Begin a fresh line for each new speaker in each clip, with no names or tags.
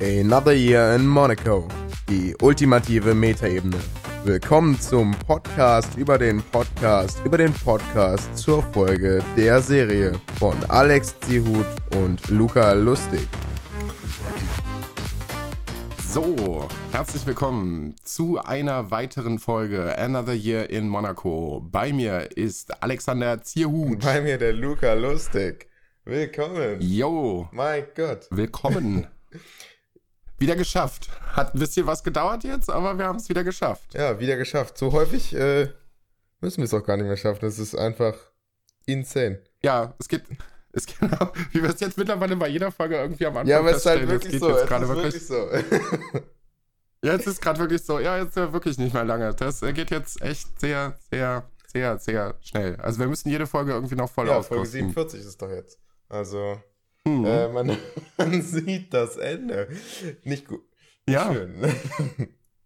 Another Year in Monaco. Die ultimative Metaebene. Willkommen zum Podcast über den Podcast über den Podcast zur Folge der Serie von Alex Zihut und Luca Lustig.
So, herzlich willkommen zu einer weiteren Folge Another Year in Monaco. Bei mir ist Alexander Zierhut.
Bei mir der Luca Lustig. Willkommen.
Yo.
Mein Gott.
Willkommen. Wieder geschafft. Hat ein bisschen was gedauert jetzt, aber wir haben es wieder geschafft.
Ja, wieder geschafft. So häufig äh, müssen wir es auch gar nicht mehr schaffen. Das ist einfach insane.
Ja, es geht. Es genau, wie wir es jetzt mittlerweile bei jeder Folge irgendwie am Anfang
Ja, aber es ist halt wirklich so.
Jetzt
es ist
wirklich,
wirklich so.
ja, es ist gerade wirklich so. Ja, jetzt ja wirklich nicht mehr lange. Das geht jetzt echt sehr, sehr, sehr, sehr schnell. Also wir müssen jede Folge irgendwie noch voll
ja. Folge 47 ist es doch jetzt. Also, mhm. äh, man, man, sieht das Ende. Nicht gut.
Ja.
Schön.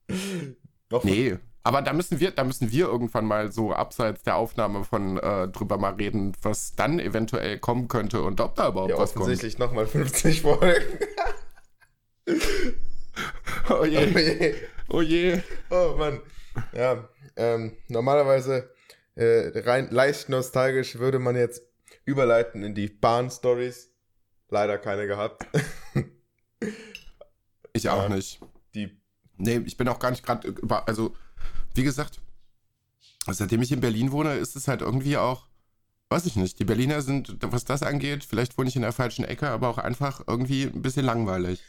Noch nee, aber da müssen wir, da müssen wir irgendwann mal so abseits der Aufnahme von äh, drüber mal reden, was dann eventuell kommen könnte und ob da überhaupt
ja,
was kommt.
offensichtlich nochmal 50 Folgen.
oh je. Oh je. Oh je.
Oh Mann. Ja, ähm, normalerweise äh, rein leicht nostalgisch würde man jetzt überleiten in die Bahn-Stories. Leider keine gehabt.
ich auch ja, nicht.
Die.
Nee, ich bin auch gar nicht gerade über. Also, wie gesagt, seitdem ich in Berlin wohne, ist es halt irgendwie auch. Weiß ich nicht. Die Berliner sind, was das angeht, vielleicht wohne ich in der falschen Ecke, aber auch einfach irgendwie ein bisschen langweilig.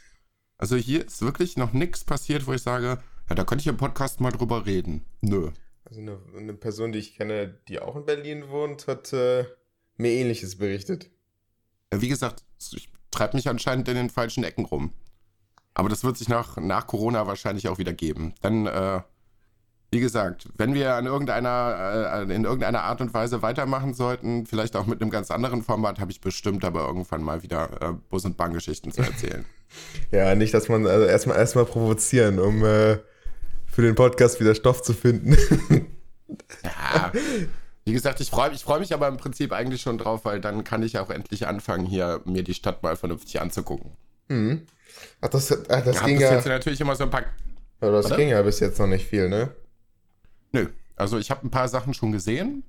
Also hier ist wirklich noch nichts passiert, wo ich sage, ja, da könnte ich im Podcast mal drüber reden. Nö.
Also eine, eine Person, die ich kenne, die auch in Berlin wohnt, hat äh, mir ähnliches berichtet.
Wie gesagt, ich treibe mich anscheinend in den falschen Ecken rum. Aber das wird sich nach, nach Corona wahrscheinlich auch wieder geben. Dann, äh, wie gesagt, wenn wir an irgendeiner, äh, in irgendeiner Art und Weise weitermachen sollten, vielleicht auch mit einem ganz anderen Format, habe ich bestimmt aber irgendwann mal wieder äh, Bus- und Bahngeschichten zu erzählen.
ja, nicht, dass man also erstmal erstmal provozieren, um äh, für den Podcast wieder Stoff zu finden.
ja, wie gesagt, ich freue ich freu mich aber im Prinzip eigentlich schon drauf, weil dann kann ich auch endlich anfangen, hier mir die Stadt mal vernünftig anzugucken.
Mhm. Ach, das, ach, das
ja,
ging
das
ja.
Jetzt natürlich immer so ein paar.
Ja, das Oder? ging ja bis jetzt noch nicht viel, ne?
Nö. Also ich habe ein paar Sachen schon gesehen,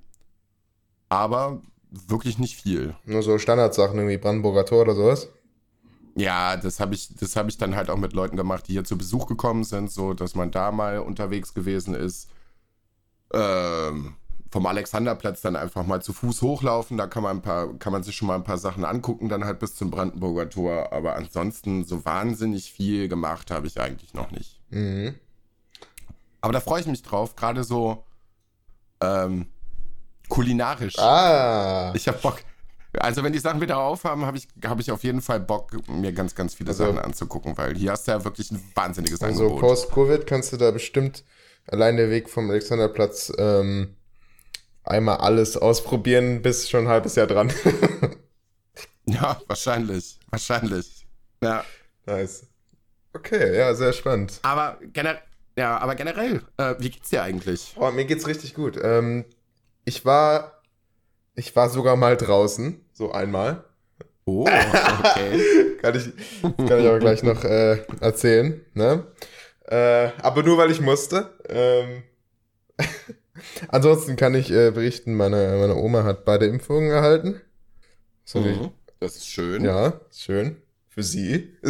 aber wirklich nicht viel.
Nur so Standardsachen, irgendwie Brandenburger Tor oder sowas?
Ja, das habe ich, das ich dann halt auch mit Leuten gemacht, die hier zu Besuch gekommen sind, so dass man da mal unterwegs gewesen ist. Ähm, vom Alexanderplatz dann einfach mal zu Fuß hochlaufen. Da kann man, ein paar, kann man sich schon mal ein paar Sachen angucken, dann halt bis zum Brandenburger Tor. Aber ansonsten so wahnsinnig viel gemacht habe ich eigentlich noch nicht.
Mhm.
Aber da freue ich mich drauf, gerade so ähm, kulinarisch.
Ah.
Ich habe Bock. Also wenn die Sachen wieder aufhaben, habe ich, hab ich auf jeden Fall Bock, mir ganz, ganz viele also, Sachen anzugucken, weil hier hast du ja wirklich ein wahnsinniges also Angebot.
Also post-Covid kannst du da bestimmt allein der Weg vom Alexanderplatz ähm, einmal alles ausprobieren, bis schon ein halbes Jahr dran.
ja, wahrscheinlich. Wahrscheinlich. Ja.
Nice. Okay, ja, sehr spannend.
Aber, gener ja, aber generell, äh, wie geht's dir eigentlich?
Oh, mir geht's richtig gut. Ähm, ich war, ich war sogar mal draußen, so einmal.
Oh, okay.
kann, ich, kann ich aber gleich noch äh, erzählen. Ne? Äh, aber nur weil ich musste. Ähm, Ansonsten kann ich äh, berichten, meine, meine Oma hat beide Impfungen erhalten.
Sorry. Mhm, das ist schön.
Ja, schön. Für sie.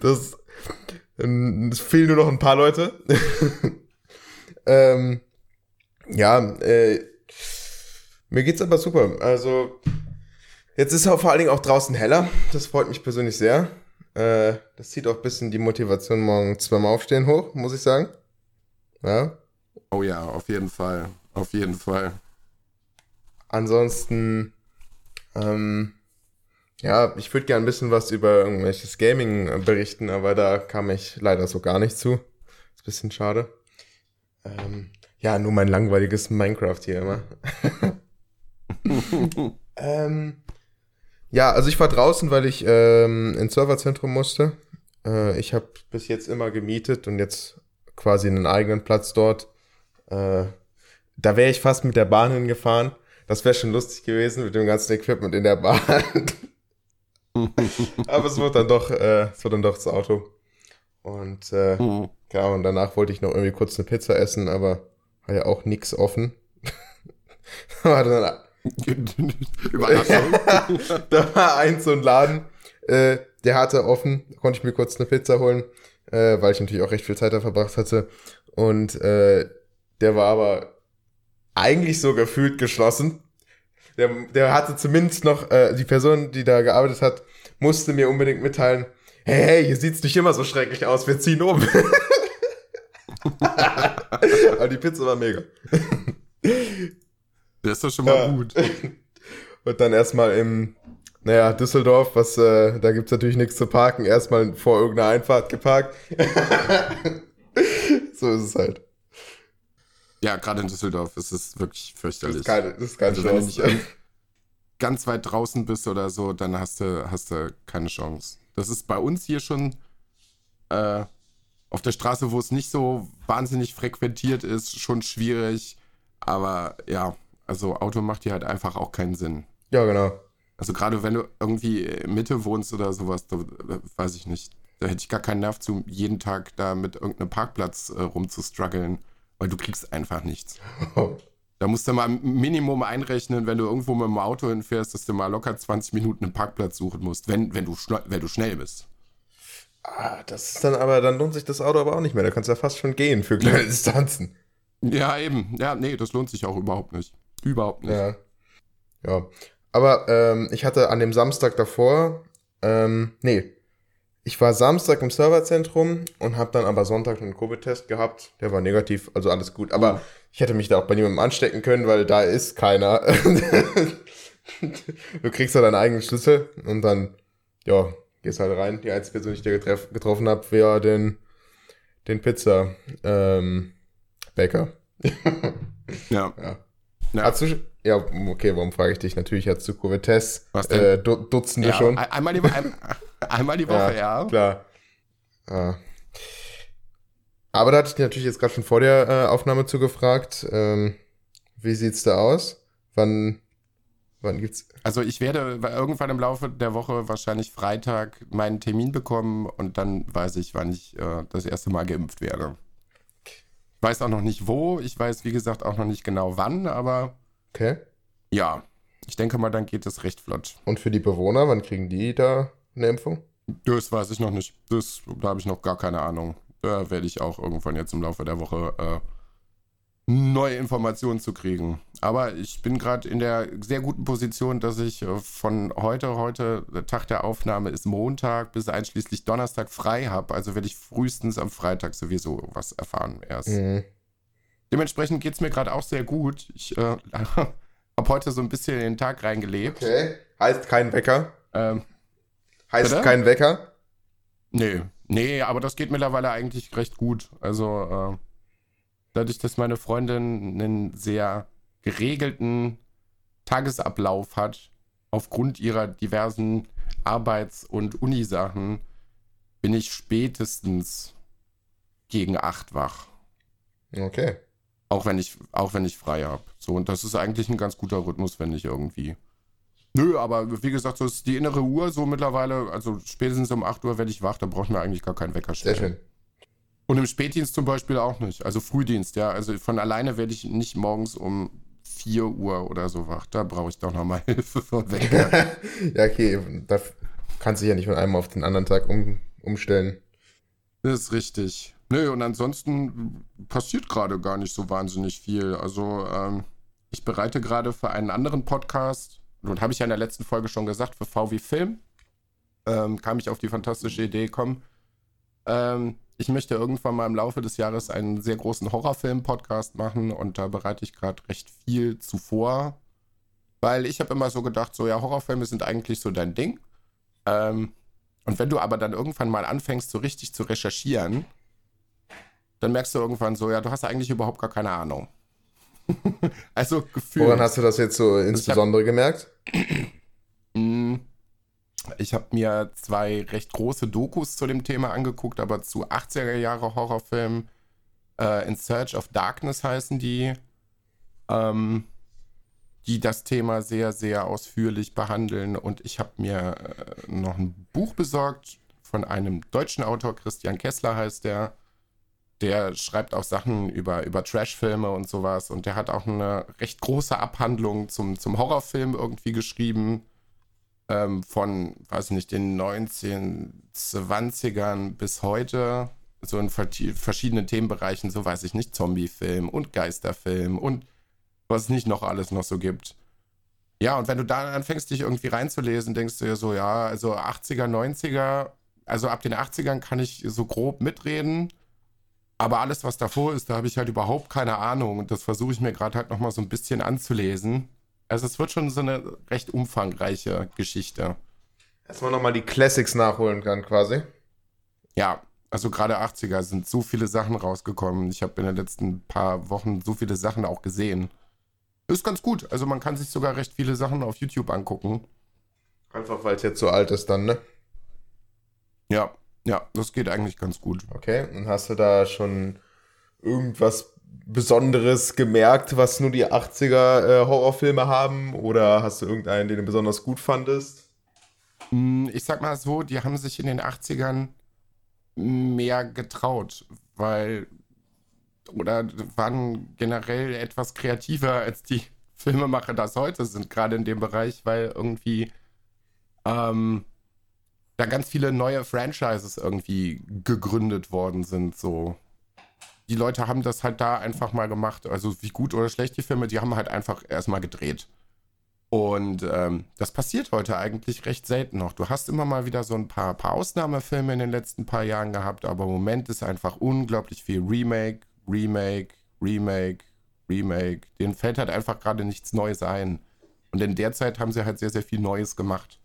das, ähm, es fehlen nur noch ein paar Leute. ähm, ja, äh, mir geht's aber super. Also, jetzt ist auch vor allen Dingen auch draußen heller. Das freut mich persönlich sehr. Äh, das zieht auch ein bisschen die Motivation morgen beim Aufstehen hoch, muss ich sagen. Ja?
Oh ja, auf jeden Fall. Auf jeden Fall.
Ansonsten, ähm, ja, ich würde gerne ein bisschen was über irgendwelches Gaming berichten, aber da kam ich leider so gar nicht zu. Ist ein bisschen schade. Ähm, ja, nur mein langweiliges Minecraft hier immer. ähm, ja, also ich war draußen, weil ich ähm, ins Serverzentrum musste. Äh, ich habe bis jetzt immer gemietet und jetzt quasi einen eigenen Platz dort. Äh, da wäre ich fast mit der Bahn hingefahren. Das wäre schon lustig gewesen mit dem ganzen Equipment in der Bahn. Aber es wurde dann doch, äh, es wurde dann doch das Auto. Und äh,
Mhm.
ja, und danach wollte ich noch irgendwie kurz eine Pizza essen, aber war ja auch nix offen. war dann,
Überraschung.
da war eins so ein Laden, äh, der hatte offen, konnte ich mir kurz eine Pizza holen, äh, weil ich natürlich auch recht viel Zeit da verbracht hatte. Und äh, der war aber eigentlich so gefühlt geschlossen. Der, der hatte zumindest noch, äh, die Person, die da gearbeitet hat, musste mir unbedingt mitteilen, hey, hey, hier sieht's nicht immer so schrecklich aus, wir ziehen um. aber die Pizza war mega.
Das ist doch schon mal
Ja.
gut.
Und dann erstmal im, naja, Düsseldorf, was, äh, da gibt's natürlich nichts zu parken, erstmal vor irgendeiner Einfahrt geparkt. so ist es halt.
Ja, gerade in Düsseldorf ist es wirklich
Das
fürchterlich.
ist keine, das ist keine
Also wenn du
Chance.
nicht ganz weit draußen bist oder so, dann hast du, hast du keine Chance. Das ist bei uns hier schon äh, auf der Straße, wo es nicht so wahnsinnig frequentiert ist, schon schwierig. Aber ja, also Auto macht hier halt einfach auch keinen Sinn.
Ja, genau.
Also gerade wenn du irgendwie in Mitte wohnst oder sowas, da, da weiß ich nicht. Da hätte ich gar keinen Nerv zu, jeden Tag da mit irgendeinem Parkplatz äh, rumzustruggeln, weil du kriegst einfach nichts. Da musst du mal ein Minimum einrechnen, wenn du irgendwo mit dem Auto hinfährst, dass du mal locker 20 Minuten einen Parkplatz suchen musst, wenn, wenn, du, wenn du schnell bist.
Ah, das ist dann aber, dann lohnt sich das Auto aber auch nicht mehr. Da kannst du ja fast schon gehen für kleine Distanzen.
Ja, eben. Ja, nee, das lohnt sich auch überhaupt nicht. Überhaupt nicht.
Ja. Ja. Aber ähm, ich hatte an dem Samstag davor, ähm, nee, ich war Samstag im Serverzentrum und habe dann aber Sonntag einen Covid-Test gehabt. Der war negativ, also alles gut. Aber
Oh.
ich hätte mich da auch bei niemandem anstecken können, weil da ist keiner. du kriegst ja deinen eigenen Schlüssel und dann, ja, gehst halt rein. Die einzige Person, die ich da getreff, getroffen habe, wäre den, den Pizza ähm.
Ja.
Ja.
Ja.
Hast du, ja, okay, warum frage ich dich? Natürlich Covid-Tests.
Was denn?
Äh, du, Dutzende
ja
schon.
ein- Einmal die, ein, einmal die Woche, ja.
Klar. Ah. Aber da hatte ich dich natürlich jetzt gerade schon vor der äh, Aufnahme zugefragt. Ähm, wie sieht's da aus? Wann, wann gibt's?
Also ich werde irgendwann im Laufe der Woche wahrscheinlich Freitag meinen Termin bekommen und dann weiß ich, wann ich äh, das erste Mal geimpft werde. Ich weiß auch noch nicht wo, ich weiß wie gesagt auch noch nicht genau wann, aber
Okay.
ja, ich denke mal, dann geht es recht flott.
Und für die Bewohner, wann kriegen die da eine Impfung?
Das weiß ich noch nicht. Das, da habe ich noch gar keine Ahnung. Da werde ich auch irgendwann jetzt im Laufe der Woche äh, neue Informationen zu kriegen. Aber ich bin gerade in der sehr guten Position, dass ich äh, von heute, heute, Tag der Aufnahme ist Montag bis einschließlich Donnerstag frei habe. Also werde ich frühestens am Freitag sowieso was erfahren erst.
Mhm.
Dementsprechend geht es mir gerade auch sehr gut. Ich äh, habe heute so ein bisschen in den Tag reingelebt.
Okay. Heißt kein Wecker?
Ähm,
Heißt
Bitte?
kein Wecker?
Nee, nee, aber das geht mittlerweile eigentlich recht gut. Also, äh, dadurch, dass meine Freundin einen sehr geregelten Tagesablauf hat, aufgrund ihrer diversen Arbeits- und Unisachen, bin ich spätestens gegen acht wach.
Okay.
Auch wenn ich, auch wenn ich frei habe. So, und das ist eigentlich ein ganz guter Rhythmus, wenn ich irgendwie. Nö, aber wie gesagt, so ist die innere Uhr so mittlerweile, also spätestens um 8 Uhr werde ich wach, da braucht mir eigentlich gar keinen Wecker
Sehr
stellen.
schön.
Und im Spätdienst zum Beispiel auch nicht. Also Frühdienst, ja. Also von alleine werde ich nicht morgens um 4 Uhr oder so wach. Da brauche ich doch nochmal Hilfe von Wecker.
ja, okay. Da kannst du dich ja nicht von einem auf den anderen Tag um, umstellen.
Das ist richtig. Nö, und ansonsten passiert gerade gar nicht so wahnsinnig viel. Also, ähm, ich bereite gerade für einen anderen Podcast, und habe ich ja in der letzten Folge schon gesagt, für VW Film, ähm, kam ich auf die fantastische Idee, komm, ähm, ich möchte irgendwann mal im Laufe des Jahres einen sehr großen Horrorfilm-Podcast machen und da bereite ich gerade recht viel zuvor, weil ich habe immer so gedacht, so ja, Horrorfilme sind eigentlich so dein Ding. Ähm, und wenn du aber dann irgendwann mal anfängst, so richtig zu recherchieren, dann merkst du irgendwann so, ja, du hast eigentlich überhaupt gar keine Ahnung. also Gefühl.
Woran hast du das jetzt so insbesondere gemerkt?
Mm, Ich habe mir zwei recht große Dokus zu dem Thema angeguckt, aber zu 80er Jahre Horrorfilmen. Äh, In Search of Darkness heißen die. Ähm, die das Thema sehr, sehr ausführlich behandeln. Und ich habe mir äh, noch ein Buch besorgt von einem deutschen Autor, Christian Kessler heißt der. Der schreibt auch Sachen über, über Trashfilme und sowas. Und der hat auch eine recht große Abhandlung zum, zum Horrorfilm irgendwie geschrieben. Ähm, von, weiß nicht, den 1920ern bis heute. So in verschiedenen Themenbereichen, so weiß ich nicht, Zombiefilm und Geisterfilm und was es nicht noch alles noch so gibt. Ja, und wenn du da anfängst, dich irgendwie reinzulesen, denkst du dir so, ja, also 80er, 90er, also ab den 80ern kann ich so grob mitreden. Aber alles, was davor ist, da habe ich halt überhaupt keine Ahnung. Und das versuche ich mir gerade halt nochmal so ein bisschen anzulesen. Also es wird schon so eine recht umfangreiche Geschichte.
Erstmal nochmal die Classics nachholen kann, quasi.
Ja, also gerade 80er sind so viele Sachen rausgekommen. Ich habe in den letzten paar Wochen so viele Sachen auch gesehen. Ist ganz gut. Also man kann sich sogar recht viele Sachen auf YouTube angucken.
Einfach weil es jetzt so alt ist dann, ne?
Ja, ja, das geht eigentlich ganz gut.
Okay, und hast du da schon irgendwas Besonderes gemerkt, was nur die 80er äh, Horrorfilme haben? Oder hast du irgendeinen, den du besonders gut fandest?
Hm, ich sag mal so, die haben sich in den 80ern mehr getraut, weil oder waren generell etwas kreativer als die Filmemacher das heute sind, gerade in dem Bereich, weil irgendwie ähm, da ganz viele neue Franchises irgendwie gegründet worden sind. So, die Leute haben das halt da einfach mal gemacht. Also wie gut oder schlecht die Filme, die haben halt einfach erstmal gedreht. Und ähm, das passiert heute eigentlich recht selten noch. Du hast immer mal wieder so ein paar, paar Ausnahmefilme in den letzten paar Jahren gehabt, aber im Moment ist einfach unglaublich viel Remake, Remake, Remake, Remake. Denen fällt halt einfach gerade nichts Neues ein. Und in der Zeit haben sie halt sehr, sehr viel Neues gemacht.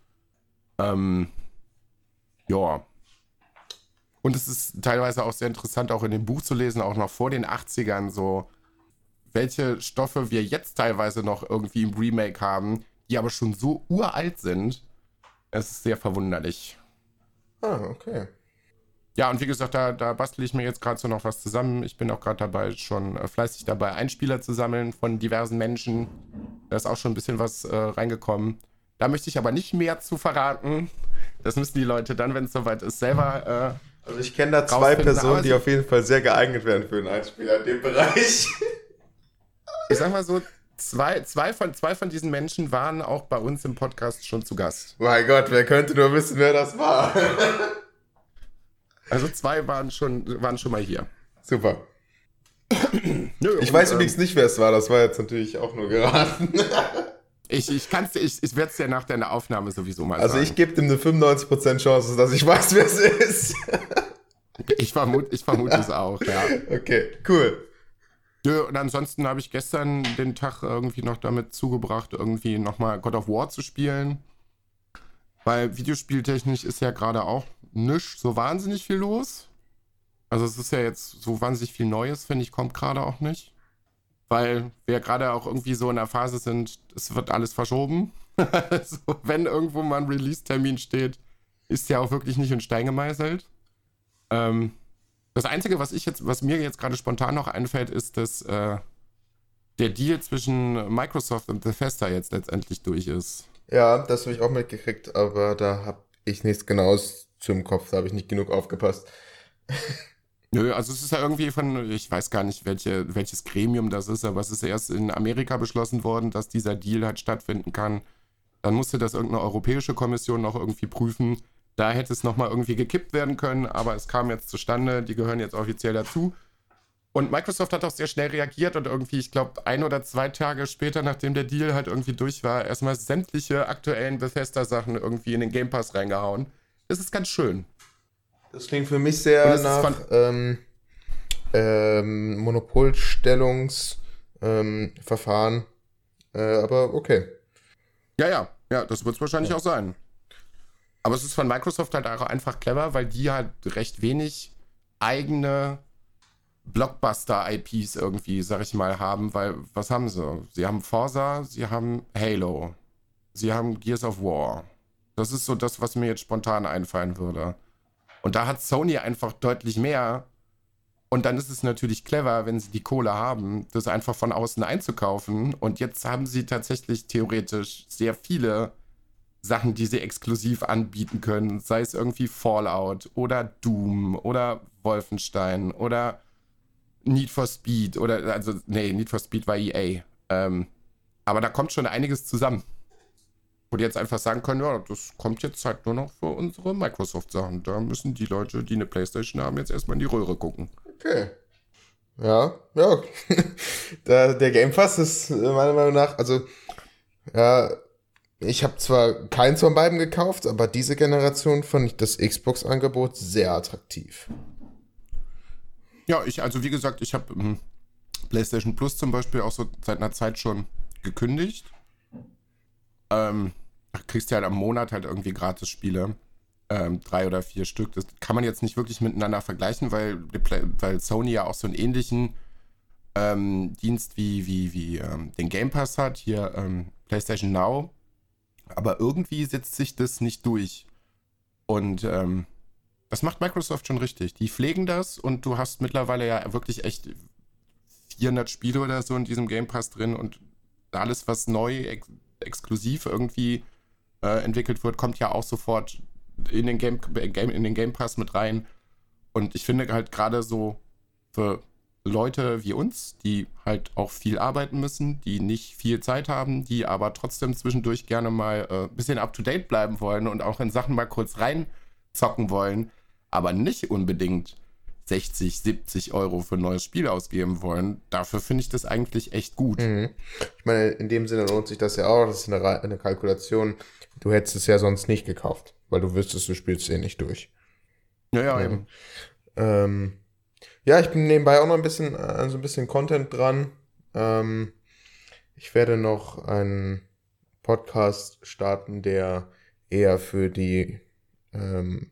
Ähm, ja. Und es ist teilweise auch sehr interessant, auch in dem Buch zu lesen, auch noch vor den 80ern, so, welche Stoffe wir jetzt teilweise noch irgendwie im Remake haben, die aber schon so uralt sind. Es ist sehr verwunderlich.
Ah, okay.
Ja, und wie gesagt, da, da bastel ich mir jetzt gerade so noch was zusammen. Ich bin auch gerade dabei, schon äh, fleißig dabei, Einspieler zu sammeln von diversen Menschen. Da ist auch schon ein bisschen was äh, reingekommen. Da möchte ich aber nicht mehr zu verraten. Das müssen die Leute dann, wenn es soweit ist, selber.
Äh, also ich kenne da zwei Personen, die auf jeden Fall sehr geeignet werden für einen Einspieler in dem Bereich.
Ich sag mal so, zwei, zwei, von, zwei von diesen Menschen waren auch bei uns im Podcast schon zu Gast.
Mein Gott, wer könnte nur wissen, wer das war?
Also zwei waren schon, waren schon mal hier.
Super. Nö, ich und, weiß ähm, übrigens nicht, wer es war. Das war jetzt natürlich auch nur geraten.
Ich ich, ich, ich werde es ja nach deiner Aufnahme sowieso mal
also sagen. Also ich gebe dem eine 95% Chance, dass ich weiß, wer es ist.
ich, vermute, ich vermute es auch, ja.
Okay, cool.
Nö, und ansonsten habe ich gestern den Tag irgendwie noch damit zugebracht, irgendwie nochmal God of War zu spielen. Weil Videospieltechnisch ist ja gerade auch nicht so wahnsinnig viel los. Also es ist ja jetzt so wahnsinnig viel Neues, finde ich, kommt gerade auch nicht. Weil wir gerade auch irgendwie so in der Phase sind, es wird alles verschoben. also, wenn irgendwo mal ein Release-Termin steht, ist ja auch wirklich nicht in Stein gemeißelt. Ähm, das Einzige, was ich jetzt, was mir jetzt gerade spontan noch einfällt, ist, dass äh, der Deal zwischen Microsoft und Bethesda jetzt letztendlich durch ist.
Ja, das habe ich auch mitgekriegt, aber da habe ich nichts Genaues zum Kopf, da habe ich nicht genug aufgepasst.
Nö, also es ist ja irgendwie von, ich weiß gar nicht, welche, welches Gremium das ist, aber es ist erst in Amerika beschlossen worden, dass dieser Deal halt stattfinden kann. Dann musste das irgendeine europäische Kommission noch irgendwie prüfen. Da hätte es nochmal irgendwie gekippt werden können, aber es kam jetzt zustande, die gehören jetzt offiziell dazu. Und Microsoft hat auch sehr schnell reagiert und irgendwie, ich glaube, ein oder zwei Tage später, nachdem der Deal halt irgendwie durch war, erstmal sämtliche aktuellen Bethesda-Sachen irgendwie in den Game Pass reingehauen. Das ist ganz schön.
Das klingt für mich sehr nach ähm, ähm, Monopolstellungsverfahren. Ähm, äh, aber okay.
Ja, ja, ja, das wird es wahrscheinlich ja. auch sein. Aber es ist von Microsoft halt auch einfach clever, weil die halt recht wenig eigene Blockbuster-IPs irgendwie, sag ich mal, haben, weil was haben sie? Sie haben Forza, sie haben Halo, sie haben Gears of War. Das ist so das, was mir jetzt spontan einfallen würde. Und da hat Sony einfach deutlich mehr. Und dann ist es natürlich clever, wenn sie die Kohle haben, das einfach von außen einzukaufen. Und jetzt haben sie tatsächlich theoretisch sehr viele Sachen, die sie exklusiv anbieten können. Sei es irgendwie Fallout oder Doom oder Wolfenstein oder Need for Speed oder, also, nee, Need for Speed war EA. Ähm, aber da kommt schon einiges zusammen. Wo die jetzt einfach sagen können, ja, das kommt jetzt halt nur noch für unsere Microsoft-Sachen. Da müssen die Leute, die eine Playstation haben, jetzt erstmal in die Röhre gucken.
Okay. Ja, ja. der, der Game Pass ist meiner Meinung nach, also, ja, ich habe zwar keins von beiden gekauft, aber diese Generation fand ich das Xbox-Angebot sehr attraktiv.
Ja, ich, also wie gesagt, ich habe ähm, PlayStation Plus zum Beispiel auch so seit einer Zeit schon gekündigt. Ähm, kriegst du halt am Monat halt irgendwie gratis Spiele. Ähm, drei oder vier Stück. Das kann man jetzt nicht wirklich miteinander vergleichen, weil, weil Sony ja auch so einen ähnlichen ähm, Dienst wie, wie, wie ähm, den Game Pass hat. Hier ähm, PlayStation Now. Aber irgendwie setzt sich das nicht durch. Und ähm, das macht Microsoft schon richtig. Die pflegen das und du hast mittlerweile ja wirklich echt 400 Spiele oder so in diesem Game Pass drin und alles, was neu, ex exklusiv irgendwie äh, entwickelt wird, kommt ja auch sofort in den Game, Game, in den Game Pass mit rein. Und ich finde halt gerade so für Leute wie uns, die halt auch viel arbeiten müssen, die nicht viel Zeit haben, die aber trotzdem zwischendurch gerne mal ein äh, bisschen up to date bleiben wollen und auch in Sachen mal kurz reinzocken wollen, aber nicht unbedingt 60, 70 Euro für ein neues Spiel ausgeben wollen. Dafür finde ich das eigentlich echt gut.
Mhm. Ich meine, in dem Sinne lohnt sich das ja auch. Das ist eine, eine Kalkulation. Du hättest es ja sonst nicht gekauft, weil du wüsstest, du spielst eh nicht durch.
Ja, ja, eben.
Ähm, ja, ich bin nebenbei auch noch ein bisschen, also ein bisschen Content dran. Ähm, ich werde noch einen Podcast starten, der eher für die, ähm,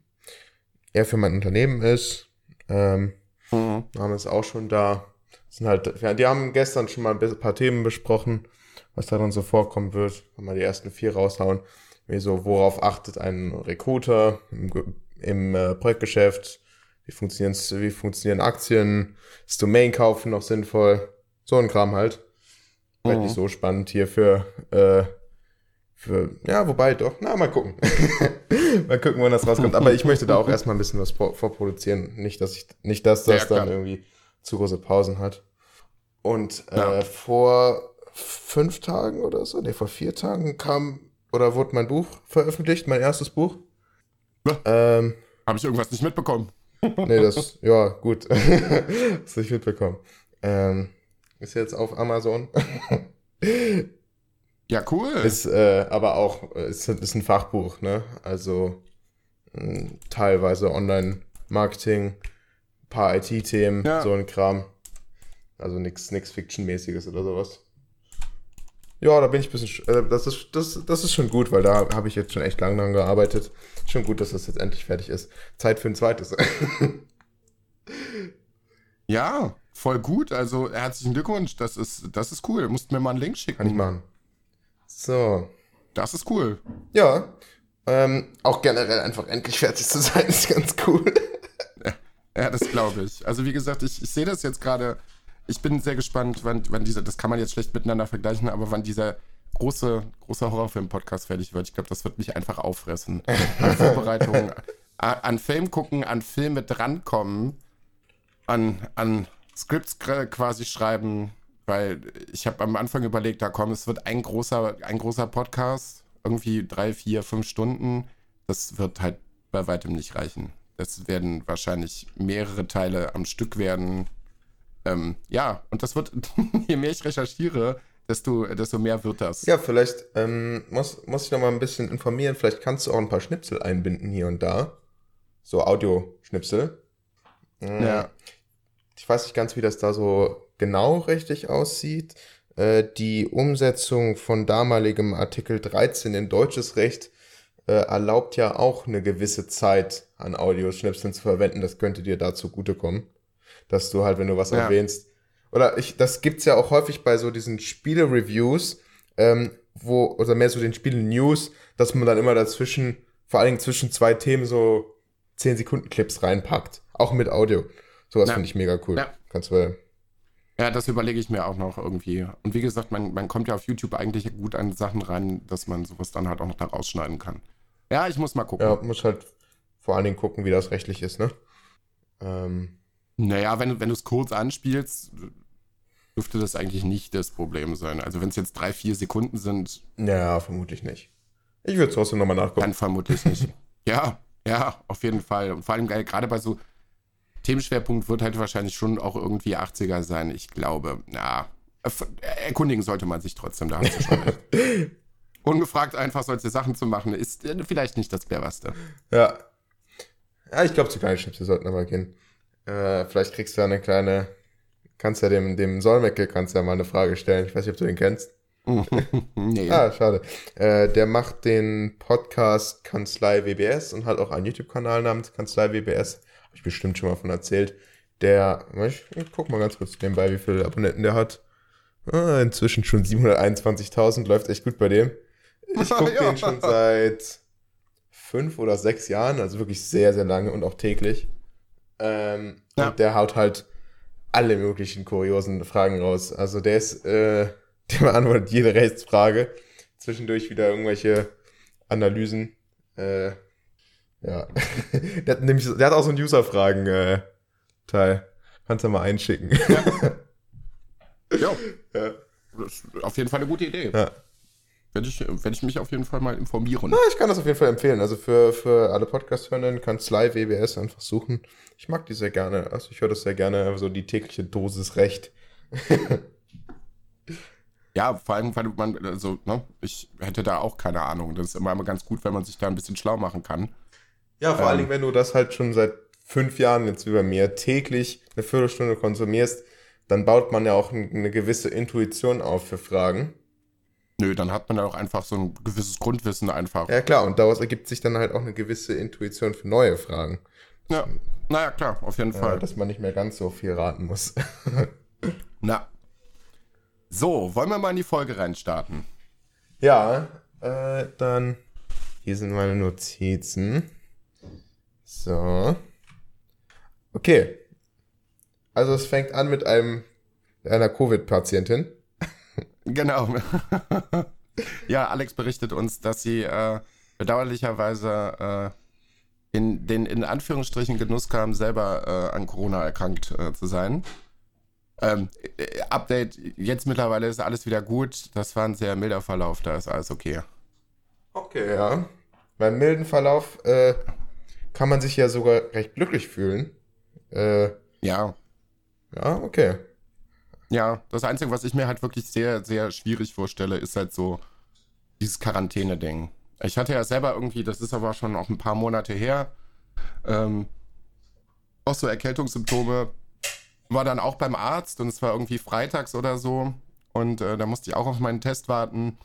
eher für mein Unternehmen ist. Ähm, mhm. Haben es auch schon da. Sind halt, ja, die haben gestern schon mal ein paar Themen besprochen, was da dann so vorkommen wird. Mal die ersten vier raushauen. Wie so, worauf achtet ein Recruiter im, im äh, Projektgeschäft? Wie funktionieren, wie funktionieren Aktien? Ist Domain kaufen noch sinnvoll? So ein Kram halt. Mhm. Nicht so spannend hier für äh, für, ja, wobei doch, na, mal gucken. mal gucken, wann das rauskommt. Aber ich möchte da auch erstmal ein bisschen was vorproduzieren. Nicht, dass ich, nicht, dass das ja, dann irgendwie zu große Pausen hat. Und äh, ja. vor fünf Tagen oder so, nee, vor vier Tagen kam oder wurde mein Buch veröffentlicht, mein erstes Buch.
Ähm, Habe ich irgendwas nicht mitbekommen?
nee, das, ja, gut. das habe ich mitbekommen. Ähm, ist jetzt auf Amazon.
Ja, cool.
Ist äh, aber auch, ist, ist ein Fachbuch, ne? Also mh, teilweise Online-Marketing, paar IT-Themen, ja. so ein Kram. Also nichts Fiction-mäßiges oder sowas. Ja, da bin ich ein bisschen. Äh, das, ist, das, das ist schon gut, weil da habe ich jetzt schon echt lange dran gearbeitet. Schon gut, dass das jetzt endlich fertig ist. Zeit für ein zweites.
ja, voll gut. Also herzlichen Glückwunsch. Das ist, das ist cool. Du musst mir mal einen Link schicken.
Kann ich machen. So.
Das ist cool.
Ja. Ähm, auch generell einfach endlich fertig zu sein, ist ganz cool.
ja, das glaube ich. Also wie gesagt, ich, ich sehe das jetzt gerade. Ich bin sehr gespannt, wann, wann dieser, das kann man jetzt schlecht miteinander vergleichen, aber wann dieser große, große Horrorfilm-Podcast fertig wird. Ich glaube, das wird mich einfach auffressen. An Vorbereitungen, an Film gucken, an Filme drankommen, an, an Scripts quasi schreiben, weil ich habe am Anfang überlegt, da komm, es wird ein großer, ein großer Podcast, irgendwie drei, vier, fünf Stunden. Das wird halt bei weitem nicht reichen. Das werden wahrscheinlich mehrere Teile am Stück werden. Ähm, ja, und das wird, je mehr ich recherchiere, desto, desto mehr wird das.
Ja, vielleicht ähm, muss, muss ich noch mal ein bisschen informieren. Vielleicht kannst du auch ein paar Schnipsel einbinden hier und da. So Audioschnipsel. Mhm. Ja. Ich weiß nicht ganz, wie das da so genau richtig aussieht. Äh, die Umsetzung von damaligem Artikel 13 in deutsches Recht äh, erlaubt ja auch eine gewisse Zeit an Audioschnipseln zu verwenden. Das könnte dir da zugutekommen. Dass du halt, wenn du was ja. erwähnst, oder ich, das gibt's ja auch häufig bei so diesen Spiele-Reviews, ähm, wo, oder mehr so den Spielen-News, dass man dann immer dazwischen, vor allen Dingen zwischen zwei Themen so 10 Sekunden Clips reinpackt. Auch mit Audio. Sowas finde ich mega cool. Ja. Kannst du
ja, das überlege ich mir auch noch irgendwie. Und wie gesagt, man, man kommt ja auf YouTube eigentlich gut an Sachen rein, dass man sowas dann halt auch noch da rausschneiden kann. Ja, ich muss mal gucken.
Ja, muss halt vor allen Dingen gucken, wie das rechtlich ist, ne?
Ähm. Naja, wenn, wenn du es kurz anspielst, dürfte das eigentlich nicht das Problem sein. Also wenn es jetzt drei, vier Sekunden sind.
Ja, vermutlich nicht. Ich würde es trotzdem nochmal nachgucken.
Dann vermutlich nicht. ja, ja, auf jeden Fall. Und vor allem gerade bei so Themenschwerpunkt wird halt wahrscheinlich schon auch irgendwie 80er sein. Ich glaube, ja. Erkundigen sollte man sich trotzdem, da Ungefragt einfach solche Sachen zu machen, ist äh, vielleicht nicht das cleverste.
Ja. Ja, ich glaube, zu kleinen Schnipsel sollten aber gehen. Äh, vielleicht kriegst du ja eine kleine, kannst ja dem, dem Solmecke kannst ja mal eine Frage stellen. Ich weiß nicht, ob du den kennst. nee. Ah, schade. Äh, der macht den Podcast Kanzlei WBS und hat auch einen YouTube-Kanal namens Kanzlei WBS ich bestimmt schon mal von erzählt. Der, ich, ich guck mal ganz kurz nebenbei, wie viele Abonnenten der hat. Ah, inzwischen schon 721.000, läuft echt gut bei dem. Ich gucke ja. den schon seit fünf oder sechs Jahren, also wirklich sehr, sehr lange und auch täglich. Ähm, ja. Und der haut halt alle möglichen kuriosen Fragen raus. Also der ist, äh, der beantwortet jede Rechtsfrage. Zwischendurch wieder irgendwelche Analysen. Äh, ja. der, hat nämlich, der hat auch so einen User-Fragen-Teil. Äh, Kannst du mal einschicken.
Ja. ja. auf jeden Fall eine gute Idee. Ja. Werde ich, werde ich mich auf jeden Fall mal informieren.
Ja, ich kann das auf jeden Fall empfehlen. Also für, für alle Podcast-Hörenden Kanzlei WBS einfach suchen. Ich mag die sehr gerne. Also ich höre das sehr gerne, so die tägliche Dosis Recht.
ja, vor allem, weil man, also, ne, ich hätte da auch keine Ahnung. Das ist immer, immer ganz gut, wenn man sich da ein bisschen schlau machen kann.
Ja, vor ähm, allen Dingen, wenn du das halt schon seit fünf Jahren jetzt über mir täglich eine Viertelstunde konsumierst, dann baut man ja auch eine gewisse Intuition auf für Fragen.
Nö, dann hat man ja auch einfach so ein gewisses Grundwissen einfach.
Ja, klar, und daraus ergibt sich dann halt auch eine gewisse Intuition für neue Fragen.
Ja, naja, klar, auf jeden
ja,
Fall.
Dass man nicht mehr ganz so viel raten muss.
Na. So, wollen wir mal in die Folge reinstarten?
Ja, äh, dann. Hier sind meine Notizen. So. Okay. Also es fängt an mit einem einer Covid-Patientin.
Genau. ja, Alex berichtet uns, dass sie äh, bedauerlicherweise äh, in den in Anführungsstrichen Genuss kam, selber äh, an Corona erkrankt äh, zu sein. Ähm, äh, Update, jetzt mittlerweile ist alles wieder gut. Das war ein sehr milder Verlauf, da ist alles okay.
Okay, ja. Beim milden Verlauf äh, kann man sich ja sogar recht glücklich fühlen.
Ja.
Ja, okay.
Ja, das Einzige, was ich mir halt wirklich sehr, sehr schwierig vorstelle, ist halt so dieses Quarantäne-Ding. Ich hatte ja selber irgendwie, das ist aber schon auch ein paar Monate her, ähm, auch so Erkältungssymptome. War dann auch beim Arzt und es war irgendwie freitags oder so. Und äh, da musste ich auch auf meinen Test warten.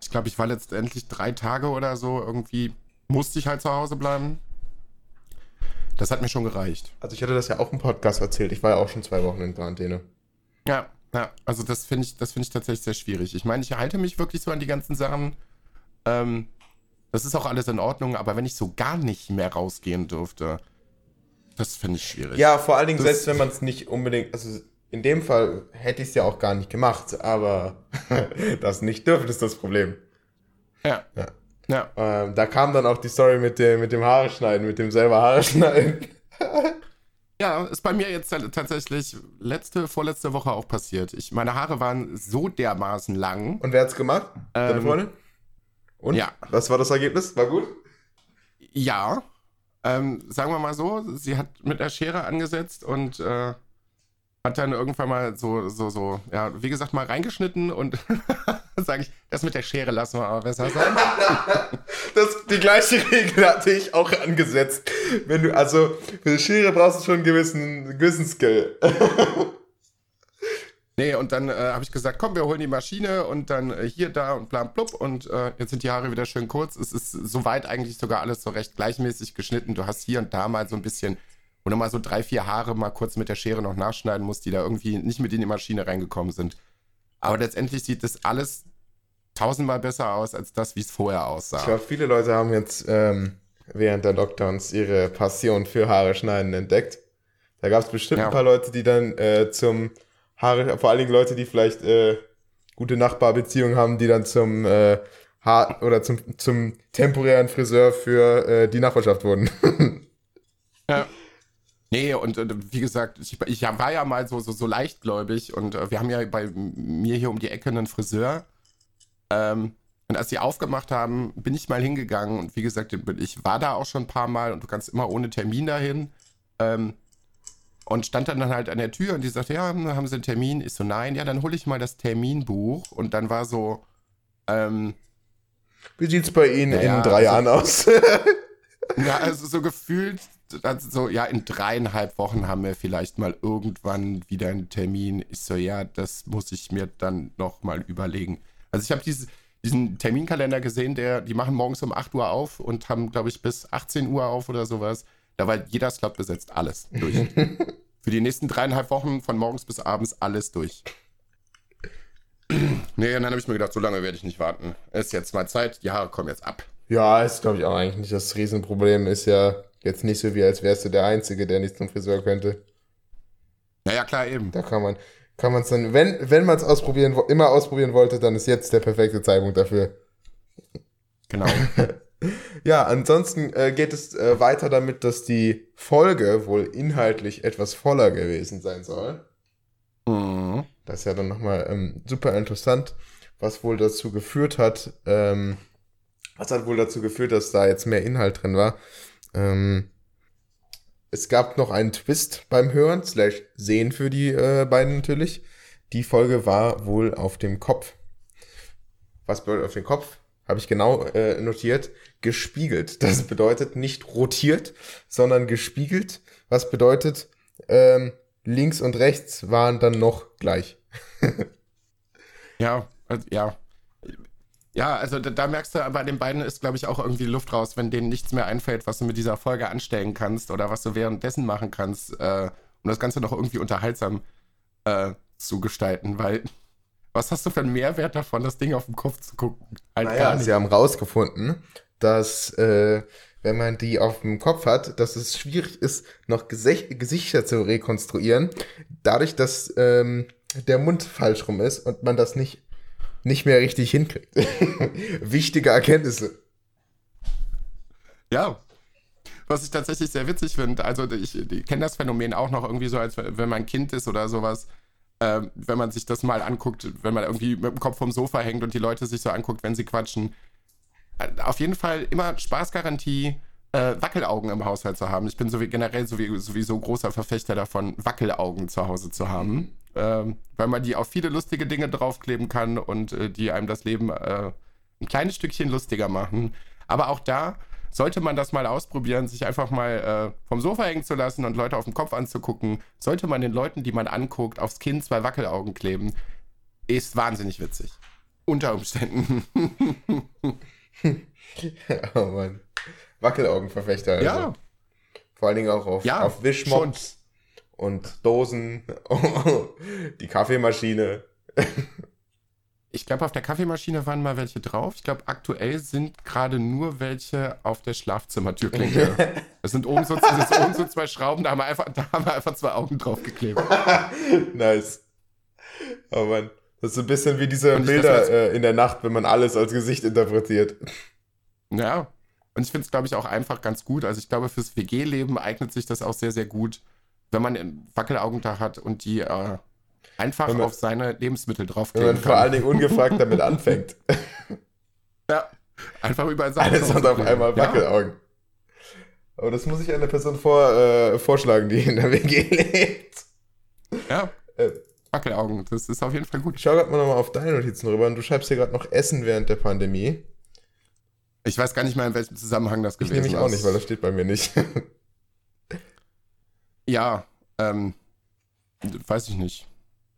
Ich glaube, ich war letztendlich drei Tage oder so irgendwie, musste ich halt zu Hause bleiben. Das hat mir schon gereicht.
Also ich hatte das ja auch im Podcast erzählt. Ich war ja auch schon zwei Wochen in Quarantäne.
Ja, ja, also das finde ich, das ich tatsächlich sehr schwierig. Ich meine, ich halte mich wirklich so an die ganzen Sachen. Ähm, das ist auch alles in Ordnung, aber wenn ich so gar nicht mehr rausgehen dürfte, das finde ich schwierig.
Ja, vor allen Dingen, das, selbst wenn man es nicht unbedingt, also in dem Fall hätte ich es ja auch gar nicht gemacht, aber das nicht dürfen ist das Problem.
Ja. ja.
Ja. Ähm, da kam dann auch die Story mit dem, mit dem Haare schneiden, mit dem selber Haare schneiden.
Ja, ist bei mir jetzt tatsächlich letzte, vorletzte Woche auch passiert. Ich, meine Haare waren so dermaßen lang.
Und wer hat's gemacht? Deine ähm, Freundin? Und? Ja. Was war das Ergebnis? War gut?
Ja. Ähm, sagen wir mal so, sie hat mit der Schere angesetzt und äh, hat dann irgendwann mal so, so, so, ja, wie gesagt, mal reingeschnitten und sage ich, das mit der Schere lassen wir aber besser sein.
das, die gleiche Regel hatte ich auch angesetzt. Wenn du, also, für die Schere brauchst du schon einen gewissen, gewissen Skill.
nee, und dann äh, habe ich gesagt, komm, wir holen die Maschine und dann äh, hier, da und blam, blub und äh, jetzt sind die Haare wieder schön kurz. Es ist soweit eigentlich sogar alles so recht gleichmäßig geschnitten. Du hast hier und da mal so ein bisschen wo du mal so drei, vier Haare mal kurz mit der Schere noch nachschneiden musst, die da irgendwie nicht mit in die Maschine reingekommen sind. Aber letztendlich sieht das alles tausendmal besser aus, als das, wie es vorher aussah.
Ich glaube, viele Leute haben jetzt ähm, während der Lockdowns ihre Passion für Haare schneiden entdeckt. Da gab es bestimmt ja. ein paar Leute, die dann äh, zum Haare, vor allen Dingen Leute, die vielleicht äh, gute Nachbarbeziehungen haben, die dann zum äh, Haar oder zum, zum temporären Friseur für äh, die Nachbarschaft wurden.
ja. Nee, und, und, wie gesagt, ich, ich, war ja mal so, so, so leichtgläubig und äh, wir haben ja bei mir hier um die Ecke einen Friseur. Ähm, und als sie aufgemacht haben, bin ich mal hingegangen und wie gesagt, ich war da auch schon ein paar Mal und du kannst immer ohne Termin dahin. Ähm, und stand dann halt an der Tür und die sagte, ja, haben Sie einen Termin? Ich so, nein, ja, dann hole ich mal das Terminbuch. Und dann war so, ähm,
Wie sieht's bei Ihnen ja, in drei also, Jahren aus?
ja, also so gefühlt so, ja, in dreieinhalb Wochen haben wir vielleicht mal irgendwann wieder einen Termin. Ich so, ja, das muss ich mir dann nochmal überlegen. Also ich habe dieses, diesen Terminkalender gesehen, der, die machen morgens um 8 Uhr auf und haben, glaube ich, bis 18 Uhr auf oder sowas. Da war jeder Slot besetzt, alles durch. Für die nächsten dreieinhalb Wochen von morgens bis abends alles durch. nee, und dann habe ich mir gedacht, so lange werde ich nicht warten. Ist jetzt mal Zeit, die Haare kommen jetzt ab.
Ja, ist glaube ich auch eigentlich nicht das Riesenproblem. Ist ja Jetzt nicht so wie, als wärst du der Einzige, der nicht zum Friseur könnte.
Naja, klar, eben.
Da kann man kann man es dann, wenn, wenn man es ausprobieren, immer ausprobieren wollte, dann ist jetzt der perfekte Zeitpunkt dafür.
Genau.
ja, ansonsten äh, geht es äh, weiter damit, dass die Folge wohl inhaltlich etwas voller gewesen sein soll. Mhm. Das ist ja dann nochmal ähm, super interessant, was wohl dazu geführt hat, ähm, was hat wohl dazu geführt, dass da jetzt mehr Inhalt drin war. Ähm, es gab noch einen Twist beim Hören, slash Sehen für die äh, beiden natürlich. Die Folge war wohl auf dem Kopf. Was bedeutet auf dem Kopf? Habe ich genau äh, notiert. Gespiegelt. Das bedeutet nicht rotiert, sondern gespiegelt. Was bedeutet, ähm, links und rechts waren dann noch gleich.
ja, also, ja. Ja, also da, da, merkst du, bei den beiden ist, glaube ich, auch irgendwie Luft raus, wenn denen nichts mehr einfällt, was du mit dieser Folge anstellen kannst oder was du währenddessen machen kannst, äh, um das Ganze noch irgendwie unterhaltsam äh, zu gestalten, weil was hast du für einen Mehrwert davon, das Ding auf dem Kopf zu gucken?
Halt naja, sie haben rausgefunden, dass äh, wenn man die auf dem Kopf hat, dass es schwierig ist, noch Gesicht Gesichter zu rekonstruieren, dadurch, dass ähm, der Mund falsch rum ist und man das nicht nicht mehr richtig hinkriegt. Wichtige Erkenntnisse.
Ja. Was ich tatsächlich sehr witzig finde, also ich, ich kenne das Phänomen auch noch irgendwie so, als wenn man ein Kind ist oder sowas, äh, wenn man sich das mal anguckt, wenn man irgendwie mit dem Kopf vom Sofa hängt und die Leute sich so anguckt, wenn sie quatschen. Äh, auf jeden Fall immer Spaßgarantie, äh, Wackelaugen im Haushalt zu haben. Ich bin so wie, generell sowieso großer Verfechter davon, Wackelaugen zu Hause zu haben äh, weil man die auf viele lustige Dinge draufkleben kann und äh, die einem das Leben äh, ein kleines Stückchen lustiger machen. Aber auch da sollte man das mal ausprobieren, sich einfach mal äh, vom Sofa hängen zu lassen und Leute auf den Kopf anzugucken. Sollte man den Leuten, die man anguckt, aufs Kinn zwei Wackelaugen kleben. Ist wahnsinnig witzig. Unter Umständen.
oh Mann. Wackelaugenverfechter. Also. Ja. Vor allen Dingen auch auf, ja, auf Wischmops und Dosen, die Kaffeemaschine.
Ich glaube, auf der Kaffeemaschine waren mal welche drauf. Ich glaube, aktuell sind gerade nur welche auf der Schlafzimmertürklinke. Es sind oben so, das oben so zwei Schrauben, da haben, wir einfach, da haben wir einfach zwei Augen draufgeklebt.
nice. Oh Mann. Das ist so ein bisschen wie diese Bilder äh, in der Nacht, wenn man alles als Gesicht interpretiert.
Ja. Und ich finde es, glaube ich, auch einfach ganz gut. Also ich glaube, fürs WG-Leben eignet sich das auch sehr, sehr gut wenn man einen Wackelaugentag hat und die äh, einfach man, auf seine Lebensmittel draufkleben
Wenn man vor allen Dingen ungefragt damit anfängt.
ja, einfach über
seine Alles hat auf einmal Wackelaugen. Ja. Aber das muss ich einer Person vor, äh, vorschlagen, die in der WG lebt.
Ja. Äh, Wackelaugen, das ist auf jeden Fall gut.
schau gerade mal nochmal auf deine Notizen rüber und du schreibst hier gerade noch Essen während der Pandemie.
Ich weiß gar nicht mal, in welchem Zusammenhang das gewesen
ist. Ich nehme auch nicht, weil das steht bei mir nicht.
Ja, ähm, weiß ich nicht.